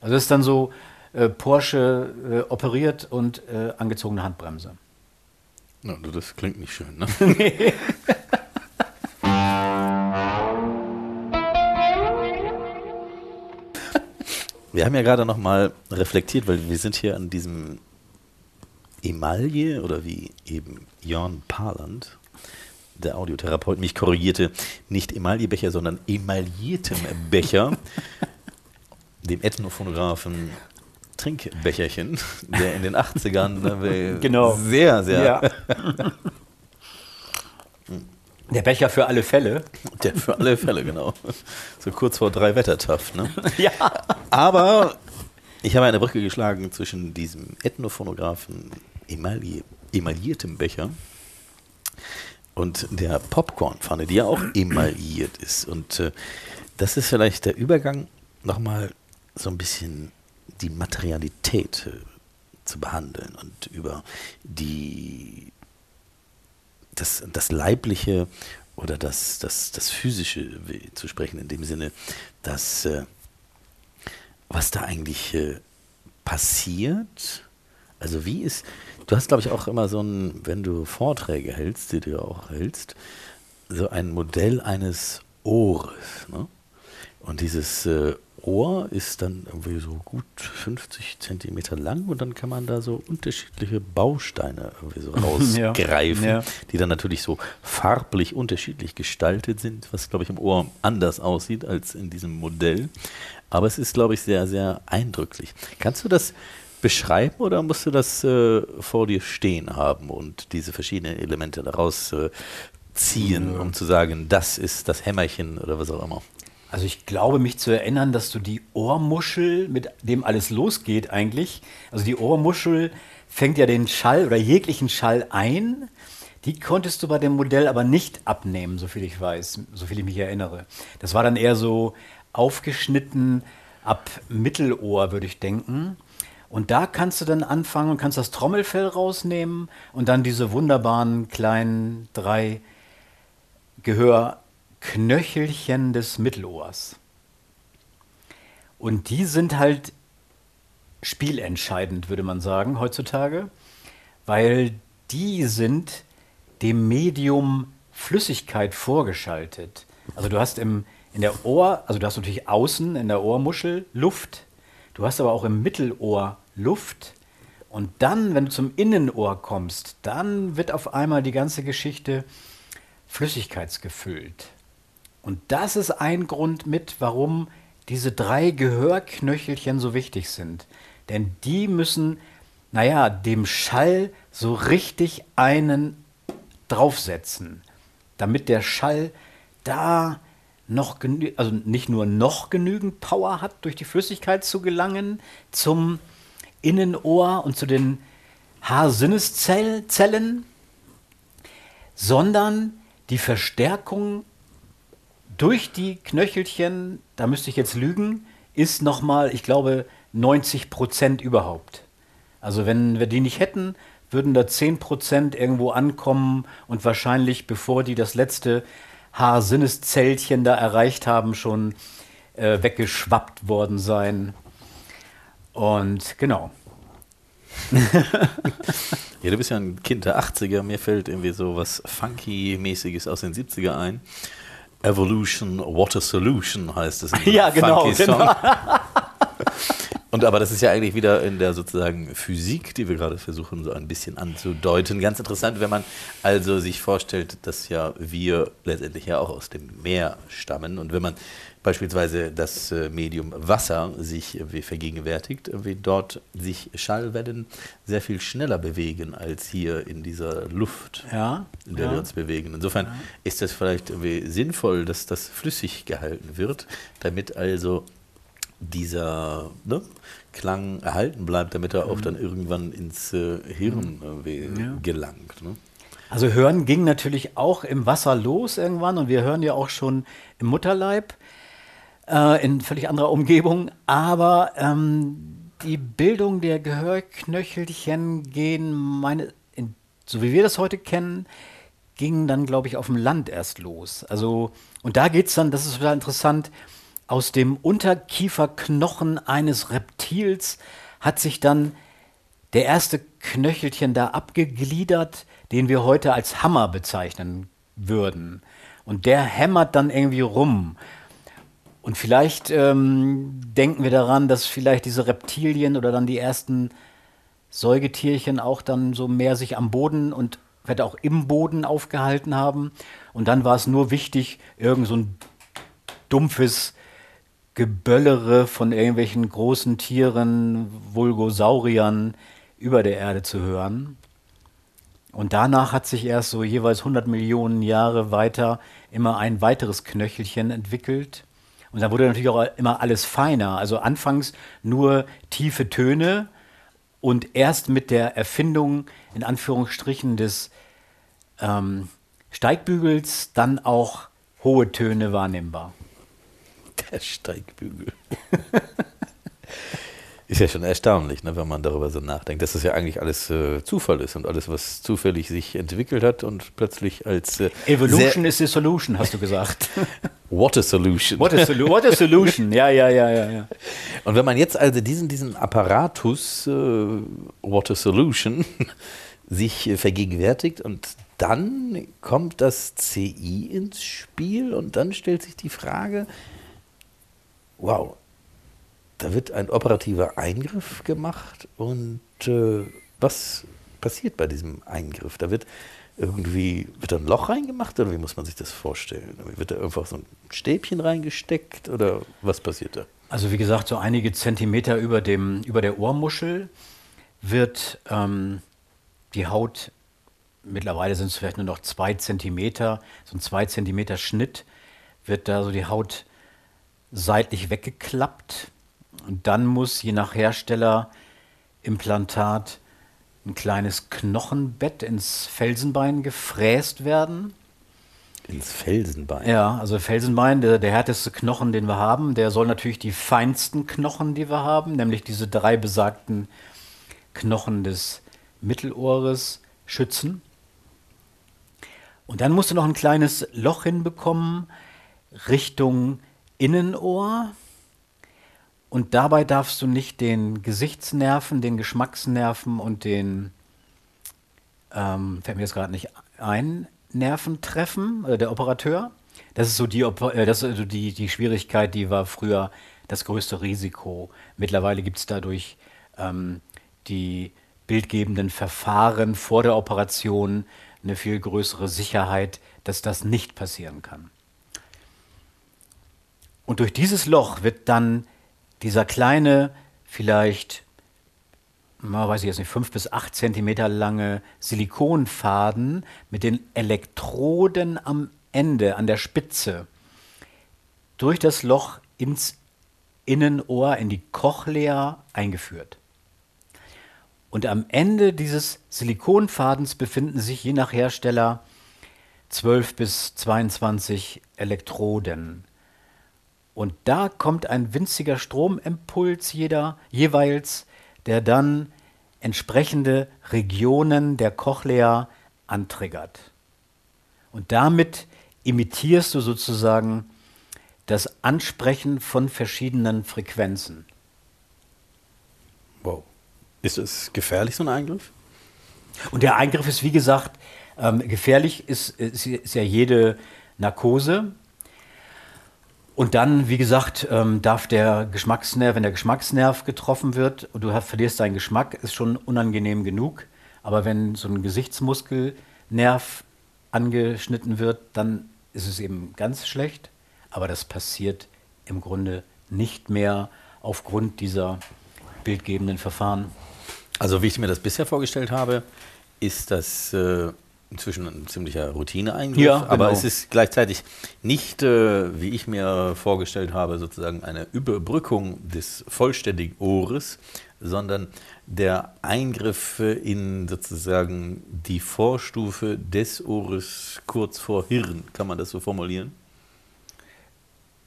Also es ist dann so äh, Porsche äh, operiert und äh, angezogene Handbremse. Also das klingt nicht schön, ne? Wir haben ja gerade noch mal reflektiert, weil wir sind hier an diesem Emaille oder wie eben Jörn Parland, der Audiotherapeut, mich korrigierte, nicht Emaillebecher, sondern emailliertem Becher, dem Ethnophonographen Trinkbecherchen, der in den 80ern äh, Genau. sehr, sehr Der Becher für alle Fälle. Der für alle Fälle, genau. So kurz vor drei Wettertaft, ne? Ja. Aber ich habe eine Brücke geschlagen zwischen diesem Ethnophonographen emailli emailliertem Becher und der Popcornpfanne, die ja auch emailliert ist. Und äh, das ist vielleicht der Übergang, nochmal so ein bisschen die Materialität äh, zu behandeln und über die das, das Leibliche oder das, das, das Physische zu sprechen, in dem Sinne, dass äh, was da eigentlich äh, passiert, also wie ist, du hast glaube ich auch immer so ein, wenn du Vorträge hältst, die du ja auch hältst, so ein Modell eines Ohres. Ne? Und dieses äh, Ohr ist dann irgendwie so gut 50 Zentimeter lang und dann kann man da so unterschiedliche Bausteine irgendwie so rausgreifen, ja. die dann natürlich so farblich unterschiedlich gestaltet sind, was glaube ich im Ohr anders aussieht als in diesem Modell. Aber es ist glaube ich sehr, sehr eindrücklich. Kannst du das beschreiben oder musst du das äh, vor dir stehen haben und diese verschiedenen Elemente daraus äh, ziehen, um zu sagen, das ist das Hämmerchen oder was auch immer? Also ich glaube mich zu erinnern, dass du die Ohrmuschel, mit dem alles losgeht eigentlich, also die Ohrmuschel fängt ja den Schall oder jeglichen Schall ein. Die konntest du bei dem Modell aber nicht abnehmen, soviel ich weiß, soviel ich mich erinnere. Das war dann eher so aufgeschnitten ab Mittelohr, würde ich denken. Und da kannst du dann anfangen und kannst das Trommelfell rausnehmen und dann diese wunderbaren kleinen drei Gehörknöchelchen des Mittelohrs. Und die sind halt spielentscheidend, würde man sagen, heutzutage, weil die sind dem Medium Flüssigkeit vorgeschaltet. Also du hast im, in der Ohr, also du hast natürlich außen in der Ohrmuschel Luft, du hast aber auch im Mittelohr Luft. Und dann, wenn du zum Innenohr kommst, dann wird auf einmal die ganze Geschichte flüssigkeitsgefüllt. Und das ist ein Grund mit, warum diese drei Gehörknöchelchen so wichtig sind. Denn die müssen, naja, dem Schall so richtig einen draufsetzen, damit der Schall da noch also nicht nur noch genügend Power hat, durch die Flüssigkeit zu gelangen zum Innenohr und zu den Haarsinneszellen, sondern die Verstärkung durch die Knöchelchen, da müsste ich jetzt lügen, ist nochmal, ich glaube, 90 Prozent überhaupt. Also wenn wir die nicht hätten, würden da 10 Prozent irgendwo ankommen und wahrscheinlich, bevor die das letzte Haarsinneszellchen da erreicht haben, schon äh, weggeschwappt worden sein. Und genau. Ja, du bist ja ein Kind der 80er. Mir fällt irgendwie so was Funky-mäßiges aus den 70er ein. Evolution, What a Solution heißt es. Ja, genau, genau. Und aber das ist ja eigentlich wieder in der sozusagen Physik, die wir gerade versuchen so ein bisschen anzudeuten, ganz interessant, wenn man also sich vorstellt, dass ja wir letztendlich ja auch aus dem Meer stammen und wenn man beispielsweise das äh, Medium Wasser sich irgendwie vergegenwärtigt, wie dort sich Schallwellen sehr viel schneller bewegen als hier in dieser Luft, Ja, in der ja. wir uns bewegen. Insofern ist das vielleicht irgendwie sinnvoll, dass das flüssig gehalten wird, damit also dieser ne, Klang erhalten bleibt, damit er auch dann irgendwann ins äh, Hirn Mhm. Ja. gelangt. Ne? Also hören ging natürlich auch im Wasser los irgendwann und wir hören ja auch schon im Mutterleib äh, in völlig anderer Umgebung, aber ähm, die Bildung der Gehörknöchelchen gehen meine, in, so wie wir das heute kennen, ging dann glaube ich auf dem Land erst los. Also und da geht's dann, das ist total interessant, aus dem Unterkieferknochen eines Reptils hat sich dann der erste Knöchelchen da abgegliedert, den wir heute als Hammer bezeichnen würden. Und der hämmert dann irgendwie rum. Und vielleicht ähm, denken wir daran, dass vielleicht diese Reptilien oder dann die ersten Säugetierchen auch dann so mehr sich am Boden und vielleicht auch im Boden aufgehalten haben. Und dann war es nur wichtig, irgend so ein dumpfes Geböllere von irgendwelchen großen Tieren, Vulgosauriern über der Erde zu hören. Und danach hat sich erst so jeweils 100 Millionen Jahre weiter immer ein weiteres Knöchelchen entwickelt. Und dann wurde natürlich auch immer alles feiner. Also anfangs nur tiefe Töne und erst mit der Erfindung in Anführungsstrichen des ähm, Steigbügels dann auch hohe Töne wahrnehmbar. Der Steigbügel. ist ja schon erstaunlich, ne, wenn man darüber so nachdenkt, dass das ja eigentlich alles äh, Zufall ist und alles, was zufällig sich entwickelt hat und plötzlich als äh, Evolution is the solution, hast du gesagt. Water Solution. What a, solu what a solution. Ja, ja, ja, ja, ja. Und wenn man jetzt also diesen, diesen Apparatus äh, Water Solution sich äh, vergegenwärtigt und dann kommt das CI ins Spiel und dann stellt sich die Frage, wow, da wird ein operativer Eingriff gemacht und äh, was passiert bei diesem Eingriff? Da wird irgendwie, wird ein Loch reingemacht oder wie muss man sich das vorstellen? Wird da einfach so ein Stäbchen reingesteckt oder was passiert da? Also wie gesagt, so einige Zentimeter über, dem, über der Ohrmuschel wird ähm, die Haut, mittlerweile sind es vielleicht nur noch zwei Zentimeter, so ein zwei Zentimeter Schnitt, wird da so die Haut seitlich weggeklappt. Und dann muss je nach Hersteller Implantat ein kleines Knochenbett ins Felsenbein gefräst werden. Ins Felsenbein. Ja, also Felsenbein, der, der härteste Knochen, den wir haben, der soll natürlich die feinsten Knochen, die wir haben, nämlich diese drei besagten Knochen des Mittelohres schützen. Und dann musst du noch ein kleines Loch hinbekommen Richtung Innenohr. Und dabei darfst du nicht den Gesichtsnerven, den Geschmacksnerven und den, ähm, fällt mir jetzt gerade nicht ein, Nerven treffen, äh, der Operateur. Das ist so die, äh, das ist also die, die Schwierigkeit, die war früher das größte Risiko. Mittlerweile gibt es dadurch ähm, die bildgebenden Verfahren vor der Operation eine viel größere Sicherheit, dass das nicht passieren kann. Und durch dieses Loch wird dann dieser kleine, vielleicht, na, weiß ich jetzt nicht, fünf bis acht Zentimeter lange Silikonfaden mit den Elektroden am Ende, an der Spitze, durch das Loch ins Innenohr, in die Cochlea eingeführt. Und am Ende dieses Silikonfadens befinden sich je nach Hersteller 12 bis 22 Elektroden. Und da kommt ein winziger Stromimpuls jeder, jeweils, der dann entsprechende Regionen der Cochlea antriggert. Und damit imitierst du sozusagen das Ansprechen von verschiedenen Frequenzen. Wow. Ist es gefährlich, so ein Eingriff? Und der Eingriff ist, wie gesagt, ähm, gefährlich, ist, ist, ist ja jede Narkose. Und dann, wie gesagt, ähm, darf der Geschmacksnerv, wenn der Geschmacksnerv getroffen wird und du verlierst deinen Geschmack, ist schon unangenehm genug. Aber wenn so ein Gesichtsmuskelnerv angeschnitten wird, dann ist es eben ganz schlecht. Aber das passiert im Grunde nicht mehr aufgrund dieser bildgebenden Verfahren. Also wie ich mir das bisher vorgestellt habe, ist das äh, inzwischen ein ziemlicher Routineeingriff, Ja, genau. aber es ist gleichzeitig nicht, äh, wie ich mir vorgestellt habe, sozusagen eine Überbrückung des vollständigen Ohres, sondern der Eingriff in sozusagen die Vorstufe des Ohres kurz vor Hirn. Kann man das so formulieren?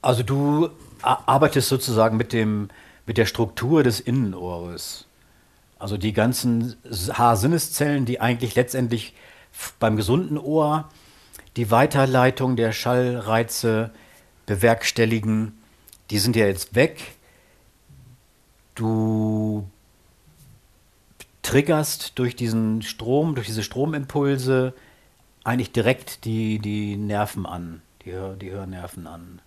Also du arbeitest sozusagen mit, dem, mit der Struktur des Innenohres. Also die ganzen Haarsinneszellen, die eigentlich letztendlich beim gesunden Ohr die Weiterleitung der Schallreize bewerkstelligen, die sind ja jetzt weg. Du triggerst durch diesen Strom, durch diese Stromimpulse eigentlich direkt die, die Nerven an, die, die Hörnerven an.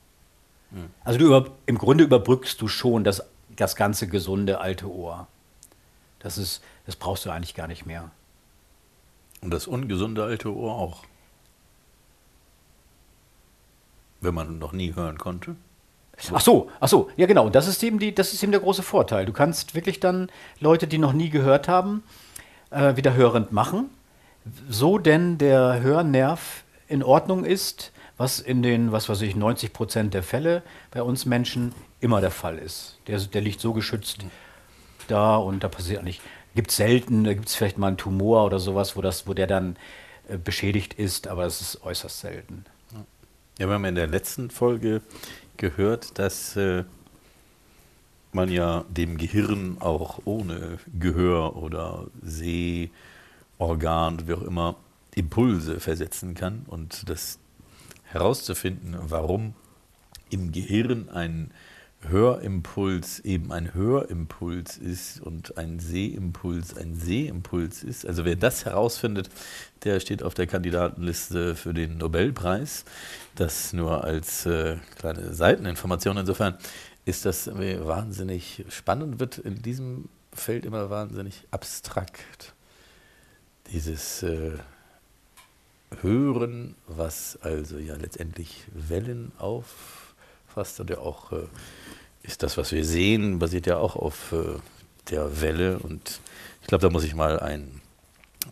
Also du über, im Grunde überbrückst du schon das, das ganze gesunde alte Ohr. Das, ist, das brauchst du eigentlich gar nicht mehr. Und das ungesunde alte Ohr auch. Wenn man noch nie hören konnte. Ach so, ach so, ja genau. Und das ist eben die, das ist eben der große Vorteil. Du kannst wirklich dann Leute, die noch nie gehört haben, äh, wieder hörend machen, so denn der Hörnerv in Ordnung ist, was in den, was weiß ich, 90 Prozent der Fälle bei uns Menschen immer der Fall ist. Der, der liegt so geschützt da und da passiert nicht. Gibt es selten, da gibt es vielleicht mal einen Tumor oder sowas, wo, das, wo der dann äh, beschädigt ist, aber es ist äußerst selten. Ja, wir haben in der letzten Folge gehört, dass äh, man ja dem Gehirn auch ohne Gehör oder Sehorgan, wie auch immer, Impulse versetzen kann und das herauszufinden, warum im Gehirn ein Hörimpuls eben ein Hörimpuls ist und ein Sehimpuls ein Sehimpuls ist. Also wer das herausfindet, der steht auf der Kandidatenliste für den Nobelpreis. Das nur als äh, kleine Seiteninformation. Insofern ist das wahnsinnig spannend, wird in diesem Feld immer wahnsinnig abstrakt. Dieses äh, Hören, was also ja letztendlich Wellen auffasst und ja auch äh, ist das, was wir sehen, basiert ja auch auf äh, der Welle. Und ich glaube, da muss ich mal einen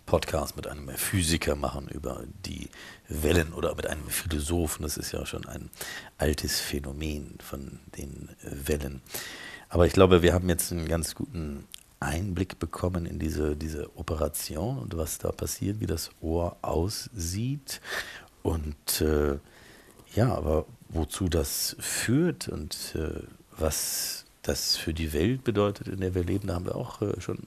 Podcast mit einem Physiker machen über die Wellen oder mit einem Philosophen. Das ist ja schon ein altes Phänomen von den Wellen. Aber ich glaube, wir haben jetzt einen ganz guten Einblick bekommen in diese, diese Operation und was da passiert, wie das Ohr aussieht. Und äh, ja, aber wozu das führt und äh, was das für die Welt bedeutet, in der wir leben, da haben wir auch äh, schon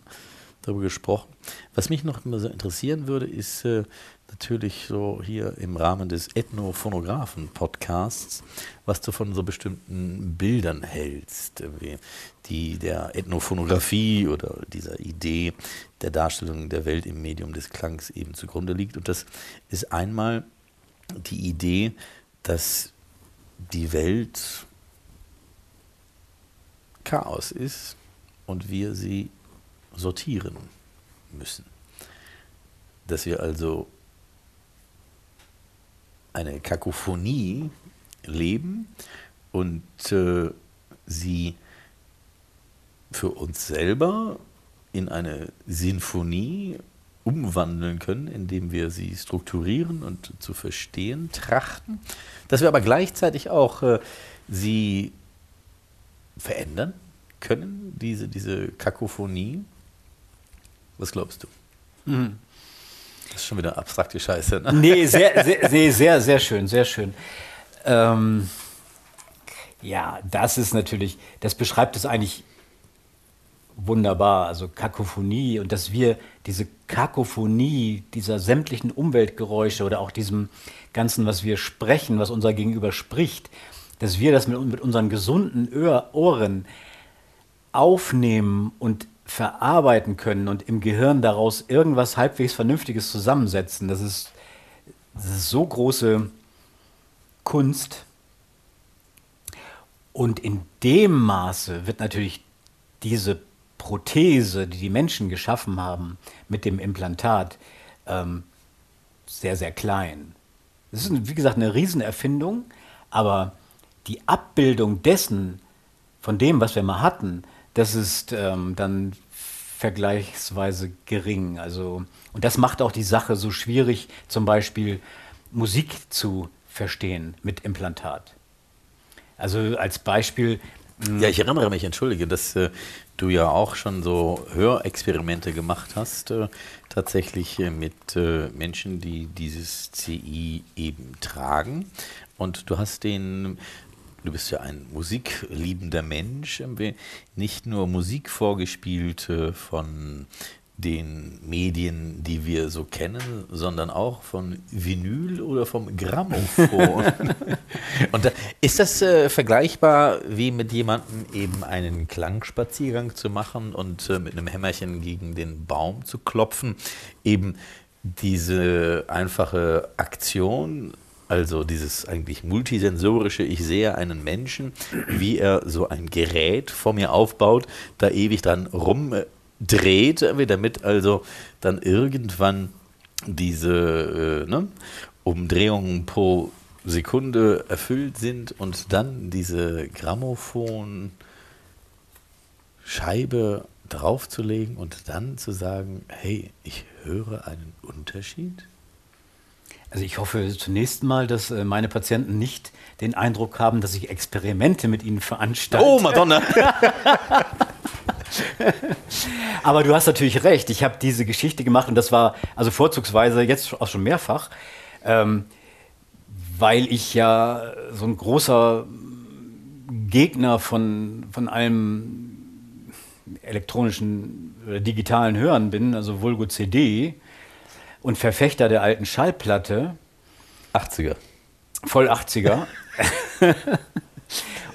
darüber gesprochen. Was mich noch immer so interessieren würde, ist äh, natürlich so hier im Rahmen des Ethnophonographen-Podcasts, was du von so bestimmten Bildern hältst, die der Ethnophonographie oder dieser Idee der Darstellung der Welt im Medium des Klangs eben zugrunde liegt. Und das ist einmal die Idee, dass die Welt Chaos ist und wir sie sortieren müssen. Dass wir also eine Kakophonie leben und äh, sie für uns selber in eine Sinfonie umwandeln können, indem wir sie strukturieren und zu verstehen trachten, dass wir aber gleichzeitig auch äh, sie verändern können, diese, diese Kakophonie. Was glaubst du? Das ist schon wieder abstrakte Scheiße. Ne? Nee, sehr, sehr, nee, sehr, sehr schön, sehr schön. Ähm, ja, das ist natürlich, das beschreibt es eigentlich wunderbar. Also Kakophonie und dass wir diese Kakophonie dieser sämtlichen Umweltgeräusche oder auch diesem Ganzen, was wir sprechen, was unser Gegenüber spricht, dass wir das mit, mit unseren gesunden Ohr, Ohren aufnehmen und verarbeiten können und im Gehirn daraus irgendwas halbwegs Vernünftiges zusammensetzen. Das ist, das ist so große Kunst. Und in dem Maße wird natürlich diese Prothese, die die Menschen geschaffen haben mit dem Implantat, ähm, sehr, sehr klein. Das ist, wie gesagt, eine Riesenerfindung, aber die Abbildung dessen, von dem, was wir mal hatten, das ist ähm, dann vergleichsweise gering. Also, und das macht auch die Sache so schwierig, zum Beispiel Musik zu verstehen mit Implantat. Also als Beispiel. Ja, ich erinnere mich, entschuldige, dass äh, du ja auch schon so Hörexperimente gemacht hast, äh, tatsächlich äh, mit äh, Menschen, die dieses CI eben tragen. Und du hast den du bist ja ein musikliebender Mensch, nicht nur Musik vorgespielt äh, von den Medien, die wir so kennen, sondern auch von Vinyl oder vom Grammophon. Und da, ist das äh, vergleichbar, wie mit jemandem eben einen Klangspaziergang zu machen und äh, mit einem Hämmerchen gegen den Baum zu klopfen? Eben diese einfache Aktion also dieses eigentlich multisensorische, ich sehe einen Menschen, wie er so ein Gerät vor mir aufbaut, da ewig dran rumdreht, damit also dann irgendwann diese äh, ne, Umdrehungen pro Sekunde erfüllt sind und dann diese Grammophon-Scheibe draufzulegen und dann zu sagen, hey, ich höre einen Unterschied? Also ich hoffe zunächst mal, dass äh, meine Patienten nicht den Eindruck haben, dass ich Experimente mit ihnen veranstalte. Oh, Madonna! Aber du hast natürlich recht. Ich habe diese Geschichte gemacht und das war also vorzugsweise jetzt auch schon mehrfach, ähm, weil ich ja so ein großer Gegner von, von allem elektronischen oder digitalen Hören bin, also Vulgo CD und Verfechter der alten Schallplatte. 80er. Voll 80er.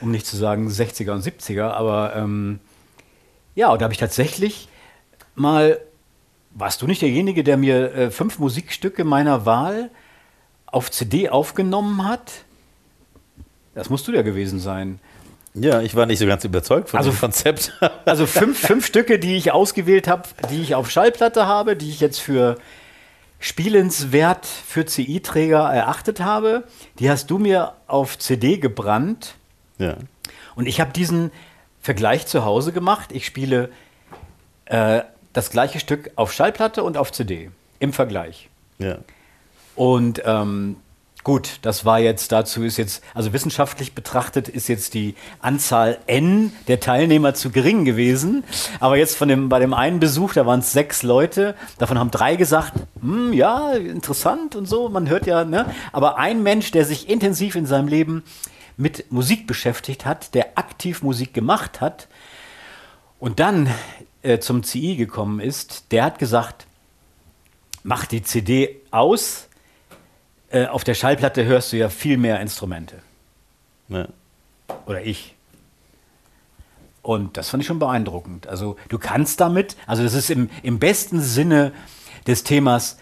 um nicht zu sagen 60er und 70er. Aber ähm, ja, und da habe ich tatsächlich mal, warst du nicht derjenige, der mir äh, fünf Musikstücke meiner Wahl auf CD aufgenommen hat? Das musst du ja gewesen sein. Ja, ich war nicht so ganz überzeugt von also, dem Konzept. also fünf, fünf Stücke, die ich ausgewählt habe, die ich auf Schallplatte habe, die ich jetzt für spielenswert für CI-Träger erachtet habe, die hast du mir auf CD gebrannt. Ja. Und ich habe diesen Vergleich zu Hause gemacht. Ich spiele äh, das gleiche Stück auf Schallplatte und auf CD im Vergleich. Ja. Und ähm, Gut, das war jetzt, dazu ist jetzt, also wissenschaftlich betrachtet ist jetzt die Anzahl N der Teilnehmer zu gering gewesen. Aber jetzt von dem, bei dem einen Besuch, da waren es sechs Leute, davon haben drei gesagt, hm, ja, interessant und so, man hört ja, ne? Aber ein Mensch, der sich intensiv in seinem Leben mit Musik beschäftigt hat, der aktiv Musik gemacht hat und dann äh, zum CI gekommen ist, der hat gesagt, mach die CD aus, äh, auf der Schallplatte hörst du ja viel mehr Instrumente. Ja. Oder ich. Und das fand ich schon beeindruckend. Also du kannst damit, also das ist im, im besten Sinne des Themas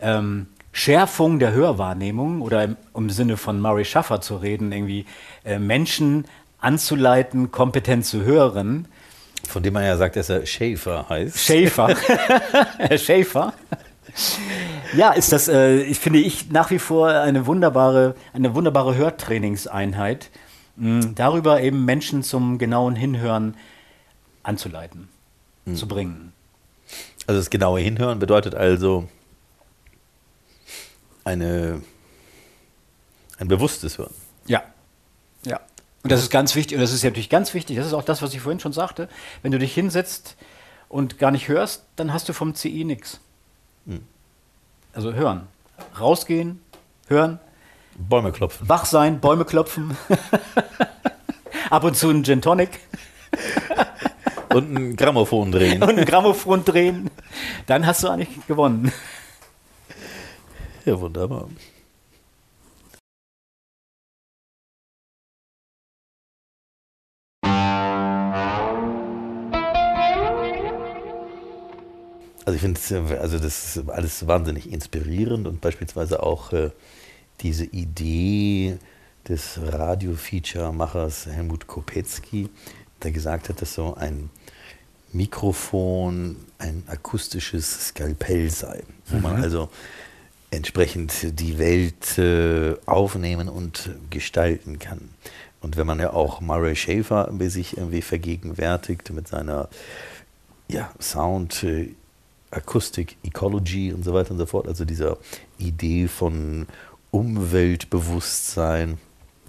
ähm, Schärfung der Hörwahrnehmung oder im, im, Sinne von Murray Schaffer zu reden, irgendwie äh, Menschen anzuleiten, kompetent zu hören. Von dem man ja sagt, dass er Schäfer heißt. Schäfer. Herr Schäfer. Ja, ist das, äh, ich finde ich nach wie vor eine wunderbare, eine wunderbare Hörtrainingseinheit, mh, darüber eben Menschen zum genauen Hinhören anzuleiten, mhm. zu bringen. Also das genaue Hinhören bedeutet also eine, ein bewusstes Hören. Ja, ja. Und das ist ganz wichtig, und das ist ja natürlich ganz wichtig, das ist auch das, was ich vorhin schon sagte, wenn du dich hinsetzt und gar nicht hörst, dann hast du vom CI nichts. Also hören. Rausgehen, hören. Bäume klopfen. Wach sein, Bäume klopfen. Ab und zu ein Gin Tonic. und ein Grammophon drehen. Und ein Grammophon drehen. Dann hast du eigentlich gewonnen. Ja, wunderbar. Also ich finde also das ist alles wahnsinnig inspirierend und beispielsweise auch äh, diese Idee, des Radio-Feature-Machers Helmut Kopetzky, der gesagt hat, dass so ein Mikrofon ein akustisches Skalpell sei, wo man also entsprechend die Welt äh, aufnehmen und gestalten kann. Und wenn man ja auch Murray Schafer sich irgendwie vergegenwärtigt mit seiner ja, Sound, Akustik, Ecology und so weiter und so fort, also dieser Idee von Umweltbewusstsein,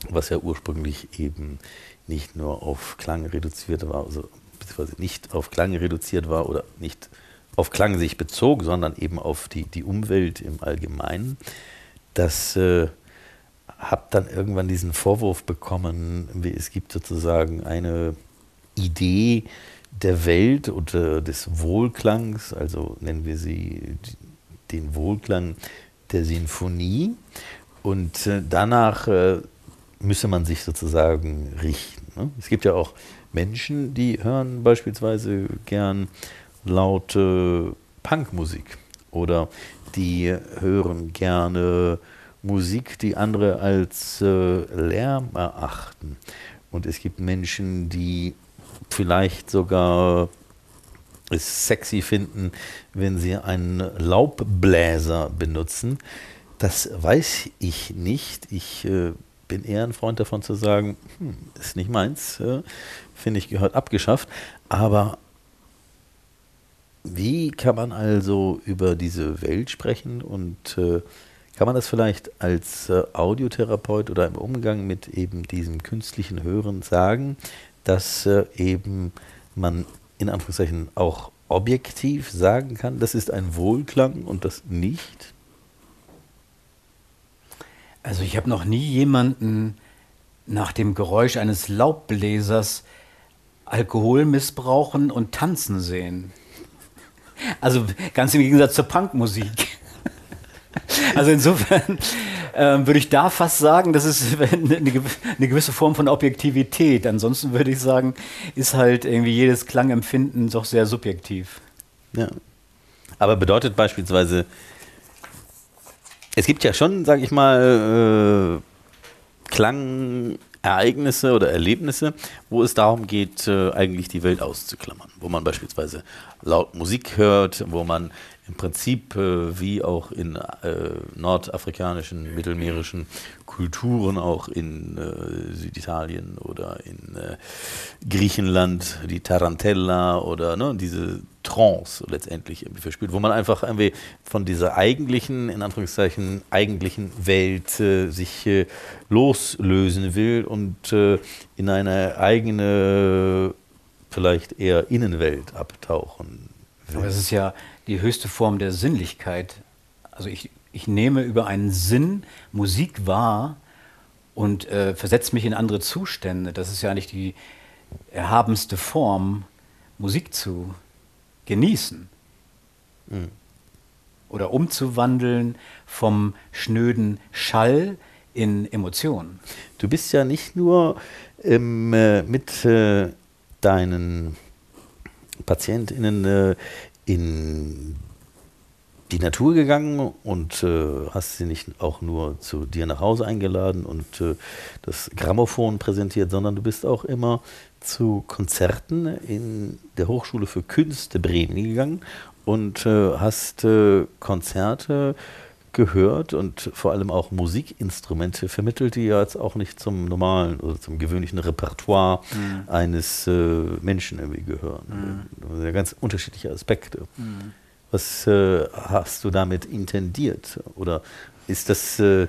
was ja ursprünglich eben nicht nur auf Klang reduziert war, also beziehungsweise nicht auf Klang reduziert war oder nicht auf Klang sich bezog, sondern eben auf die, die Umwelt im Allgemeinen. Das äh, habe dann irgendwann diesen Vorwurf bekommen, es gibt sozusagen eine Idee der Welt und äh, des Wohlklangs, also nennen wir sie den Wohlklang der Sinfonie. Und äh, danach äh, müsse man sich sozusagen richten. Ne? Es gibt ja auch Menschen, die hören beispielsweise gern laute Punkmusik oder die hören gerne Musik, die andere als äh, Lärm erachten. Und es gibt Menschen, die vielleicht sogar es sexy finden, wenn sie einen Laubbläser benutzen. Das weiß ich nicht. Ich äh, bin eher ein Freund davon zu sagen, hm, ist nicht meins, äh, finde ich, gehört abgeschafft. Aber wie kann man also über diese Welt sprechen und äh, kann man das vielleicht als äh, Audiotherapeut oder im Umgang mit eben diesem künstlichen Hören sagen, dass äh, eben man in Anführungszeichen auch objektiv sagen kann, das ist ein Wohlklang und das nicht? Also ich habe noch nie jemanden nach dem Geräusch eines Laubbläsers Alkohol missbrauchen und tanzen sehen. Also ganz im Gegensatz zur Punkmusik. Also insofern ähm, würde ich da fast sagen, das ist eine, gewisse Form von Objektivität. Ansonsten würde ich sagen, ist halt irgendwie jedes Klangempfinden doch sehr subjektiv. Ja. Aber bedeutet beispielsweise, es gibt ja schon, sage ich mal, äh, Klangereignisse oder Erlebnisse, wo es darum geht, äh, eigentlich die Welt auszuklammern. Wo man beispielsweise laut Musik hört, wo man im Prinzip äh, wie auch in äh, nordafrikanischen, mittelmeerischen Kulturen, auch in äh, Süditalien oder in äh, Griechenland, die Tarantella oder ne, diese Trance letztendlich verspürt, wo man einfach irgendwie von dieser eigentlichen, in Anführungszeichen, eigentlichen Welt äh, sich äh, loslösen will und in eine eigene, vielleicht eher Innenwelt abtauchen will. Aber es ist ja die höchste Form der Sinnlichkeit. Also ich, ich nehme über einen Sinn Musik wahr und äh, versetze mich in andere Zustände. Das ist ja eigentlich die erhabenste Form, Musik zu genießen. Mhm. Oder umzuwandeln vom schnöden Schall in Emotionen. Du bist ja nicht nur ähm, äh, mit äh, deinen PatientInnen äh, in die Natur gegangen und äh, hast sie nicht auch nur zu dir nach Hause eingeladen und äh, das Grammophon präsentiert, sondern du bist auch immer zu Konzerten in der Hochschule für Künste Bremen gegangen und äh, hast äh, Konzerte gehört und vor allem auch Musikinstrumente vermittelt, die ja jetzt auch nicht zum normalen oder zum gewöhnlichen Repertoire mhm. eines äh, Menschen irgendwie gehören. Mhm. Ganz unterschiedliche Aspekte. Mhm. Was äh, hast du damit intendiert? Oder ist das äh,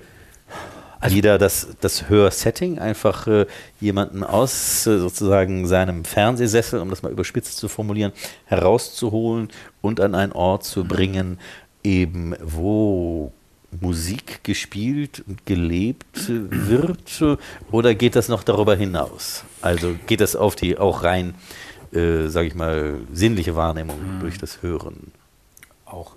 also wieder das, das Hörsetting, einfach äh, jemanden aus äh, sozusagen seinem Fernsehsessel, um das mal überspitzt zu formulieren, herauszuholen und an einen Ort zu bringen, eben wo Musik gespielt und gelebt wird oder geht das noch darüber hinaus? Also geht das auf die auch rein, äh, sage ich mal, sinnliche Wahrnehmung mhm. durch das Hören? Auch.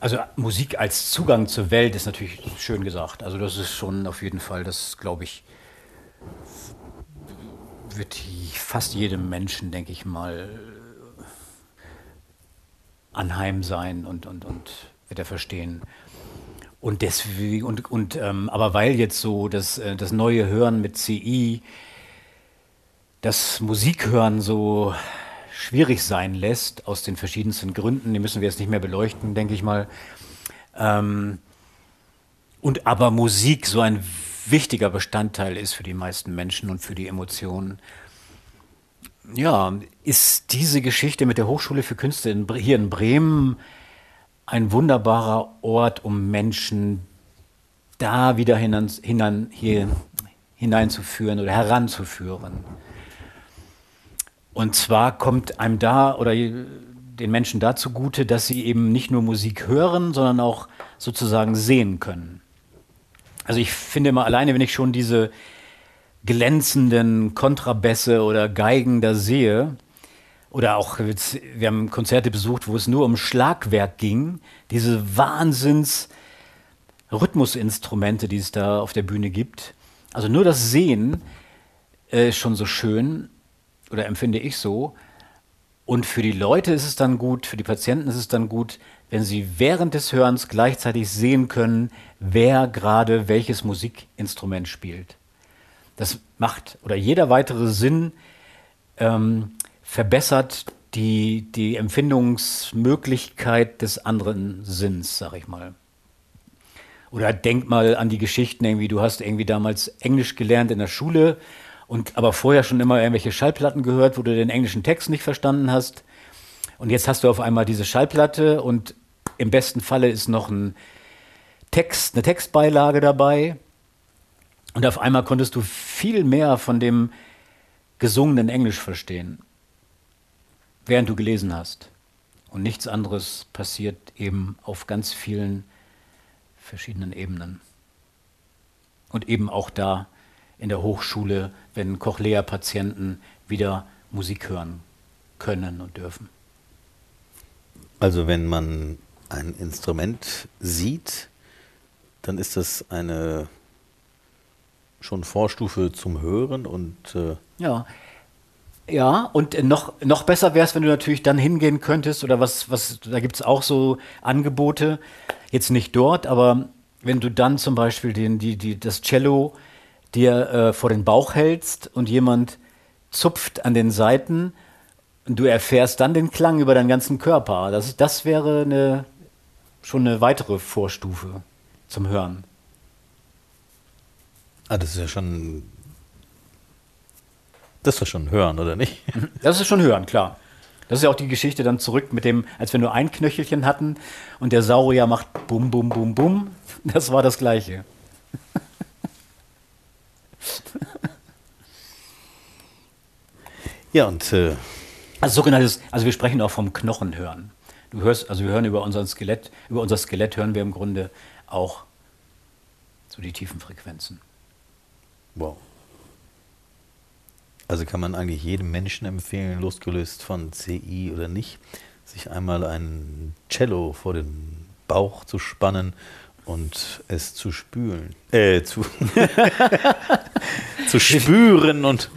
Also Musik als Zugang zur Welt ist natürlich schön gesagt. Also das ist schon auf jeden Fall, das glaube ich, wird fast jedem Menschen, denke ich mal, anheim sein und, und, und wird er verstehen. Und deswegen, und, und ähm, aber weil jetzt so das, äh, das neue Hören mit CI das Musikhören so schwierig sein lässt, aus den verschiedensten Gründen, die müssen wir jetzt nicht mehr beleuchten, denke ich mal. Ähm, und aber Musik so ein wichtiger Bestandteil ist für die meisten Menschen und für die Emotionen. Ja, ist diese Geschichte mit der Hochschule für Künste in, hier in Bremen ein wunderbarer Ort, um Menschen da wieder hinan, hinan, hier hineinzuführen oder heranzuführen. Und zwar kommt einem da oder den Menschen da zugute, dass sie eben nicht nur Musik hören, sondern auch sozusagen sehen können. Also ich finde immer alleine, wenn ich schon diese glänzenden Kontrabässe oder Geigen da sehe, oder auch, wir haben Konzerte besucht, wo es nur um Schlagwerk ging, diese Wahnsinns Rhythmusinstrumente, die es da auf der Bühne gibt. Also nur das Sehen äh, schon so schön, oder empfinde ich so. Und für die Leute ist es dann gut, für die Patienten ist es dann gut, wenn sie während des Hörens gleichzeitig sehen können, wer gerade welches Musikinstrument spielt. Das macht, oder jeder weitere Sinn ähm, verbessert die, die Empfindungsmöglichkeit des anderen Sinns, sag ich mal. Oder denk mal an die Geschichten, irgendwie, du hast irgendwie damals Englisch gelernt in der Schule und aber vorher schon immer irgendwelche Schallplatten gehört, wo du den englischen Text nicht verstanden hast. Und jetzt hast du auf einmal diese Schallplatte und im besten Falle ist noch ein Text, eine Textbeilage dabei. Und auf einmal konntest du viel mehr von dem gesungenen Englisch verstehen während du gelesen hast. Und nichts anderes passiert eben auf ganz vielen verschiedenen Ebenen. Und eben auch da in der Hochschule, wenn Cochlea-Patienten wieder Musik hören können und dürfen. Also wenn man ein Instrument sieht, dann ist das eine schon Vorstufe zum Hören und äh ja, ja, und noch, noch besser wäre es, wenn du natürlich dann hingehen könntest, oder was, was, da gibt es auch so Angebote, jetzt nicht dort, aber wenn du dann zum Beispiel den, die, die, das Cello dir äh, vor den Bauch hältst und jemand zupft an den Seiten und du erfährst dann den Klang über deinen ganzen Körper. Das, das wäre eine, schon eine weitere Vorstufe zum Hören. Ah, das ist ja schon das ist schon Hören, oder nicht? Das ist schon Hören, klar. Das ist ja auch die Geschichte dann zurück mit dem, als wir nur ein Knöchelchen hatten und der Saurier macht bum, bum, bum, bum. Das war das Gleiche. Ja, und. Äh also sogenanntes, also wir sprechen auch vom Knochenhören. Du hörst, also wir hören über unser Skelett, über unser Skelett hören wir im Grunde auch so die tiefen Frequenzen. Wow. Also kann man eigentlich jedem Menschen empfehlen, losgelöst von CI oder nicht, sich einmal ein Cello vor den Bauch zu spannen und es zu spülen, äh, zu, zu spüren und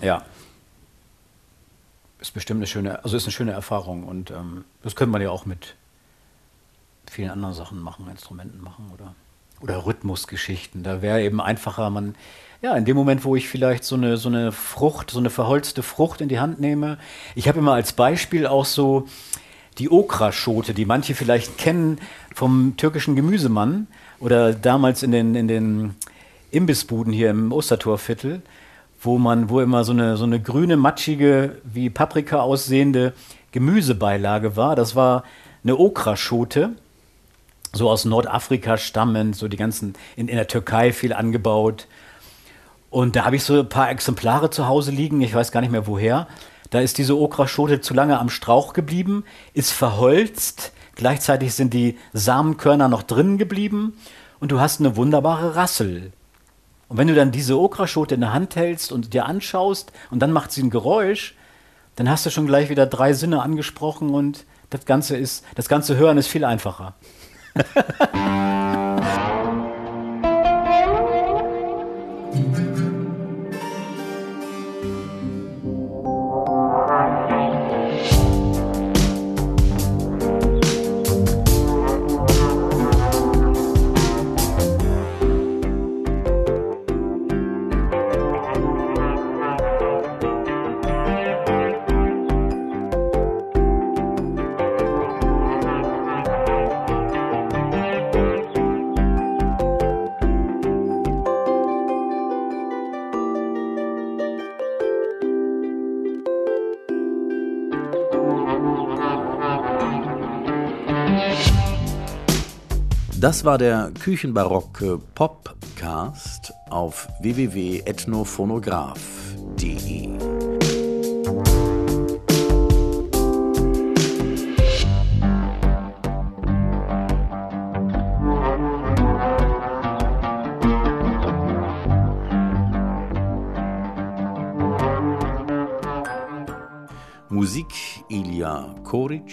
ja. Ist bestimmt eine schöne, also ist eine schöne Erfahrung und ähm, das könnte man ja auch mit vielen anderen Sachen machen, Instrumenten machen oder, oder Rhythmusgeschichten. Da wäre eben einfacher, man ja, in dem Moment, wo ich vielleicht so eine, so eine Frucht, so eine verholzte Frucht in die Hand nehme. Ich habe immer als Beispiel auch so die Okraschote, die manche vielleicht kennen vom türkischen Gemüsemann oder damals in den, in den Imbissbuden hier im Ostertorviertel, wo man, wo immer so eine, so eine grüne, matschige, wie Paprika aussehende Gemüsebeilage war. Das war eine Okraschote, so aus Nordafrika stammend, so die ganzen, in, in der Türkei viel angebaut. Und da habe ich so ein paar Exemplare zu Hause liegen, ich weiß gar nicht mehr woher. Da ist diese Okraschote zu lange am Strauch geblieben, ist verholzt, gleichzeitig sind die Samenkörner noch drin geblieben und du hast eine wunderbare Rassel. Und wenn du dann diese Okraschote in der Hand hältst und dir anschaust und dann macht sie ein Geräusch, dann hast du schon gleich wieder drei Sinne angesprochen und das Ganze ist, das ganze Hören ist viel einfacher. Das war der Küchenbarocke Popcast auf www.ethnophonograph.de. Musik Ilja Koric,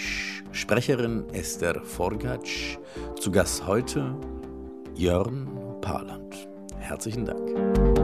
Sprecherin Esther Forgatsch, zu Gast heute Jörn Parland. Herzlichen Dank.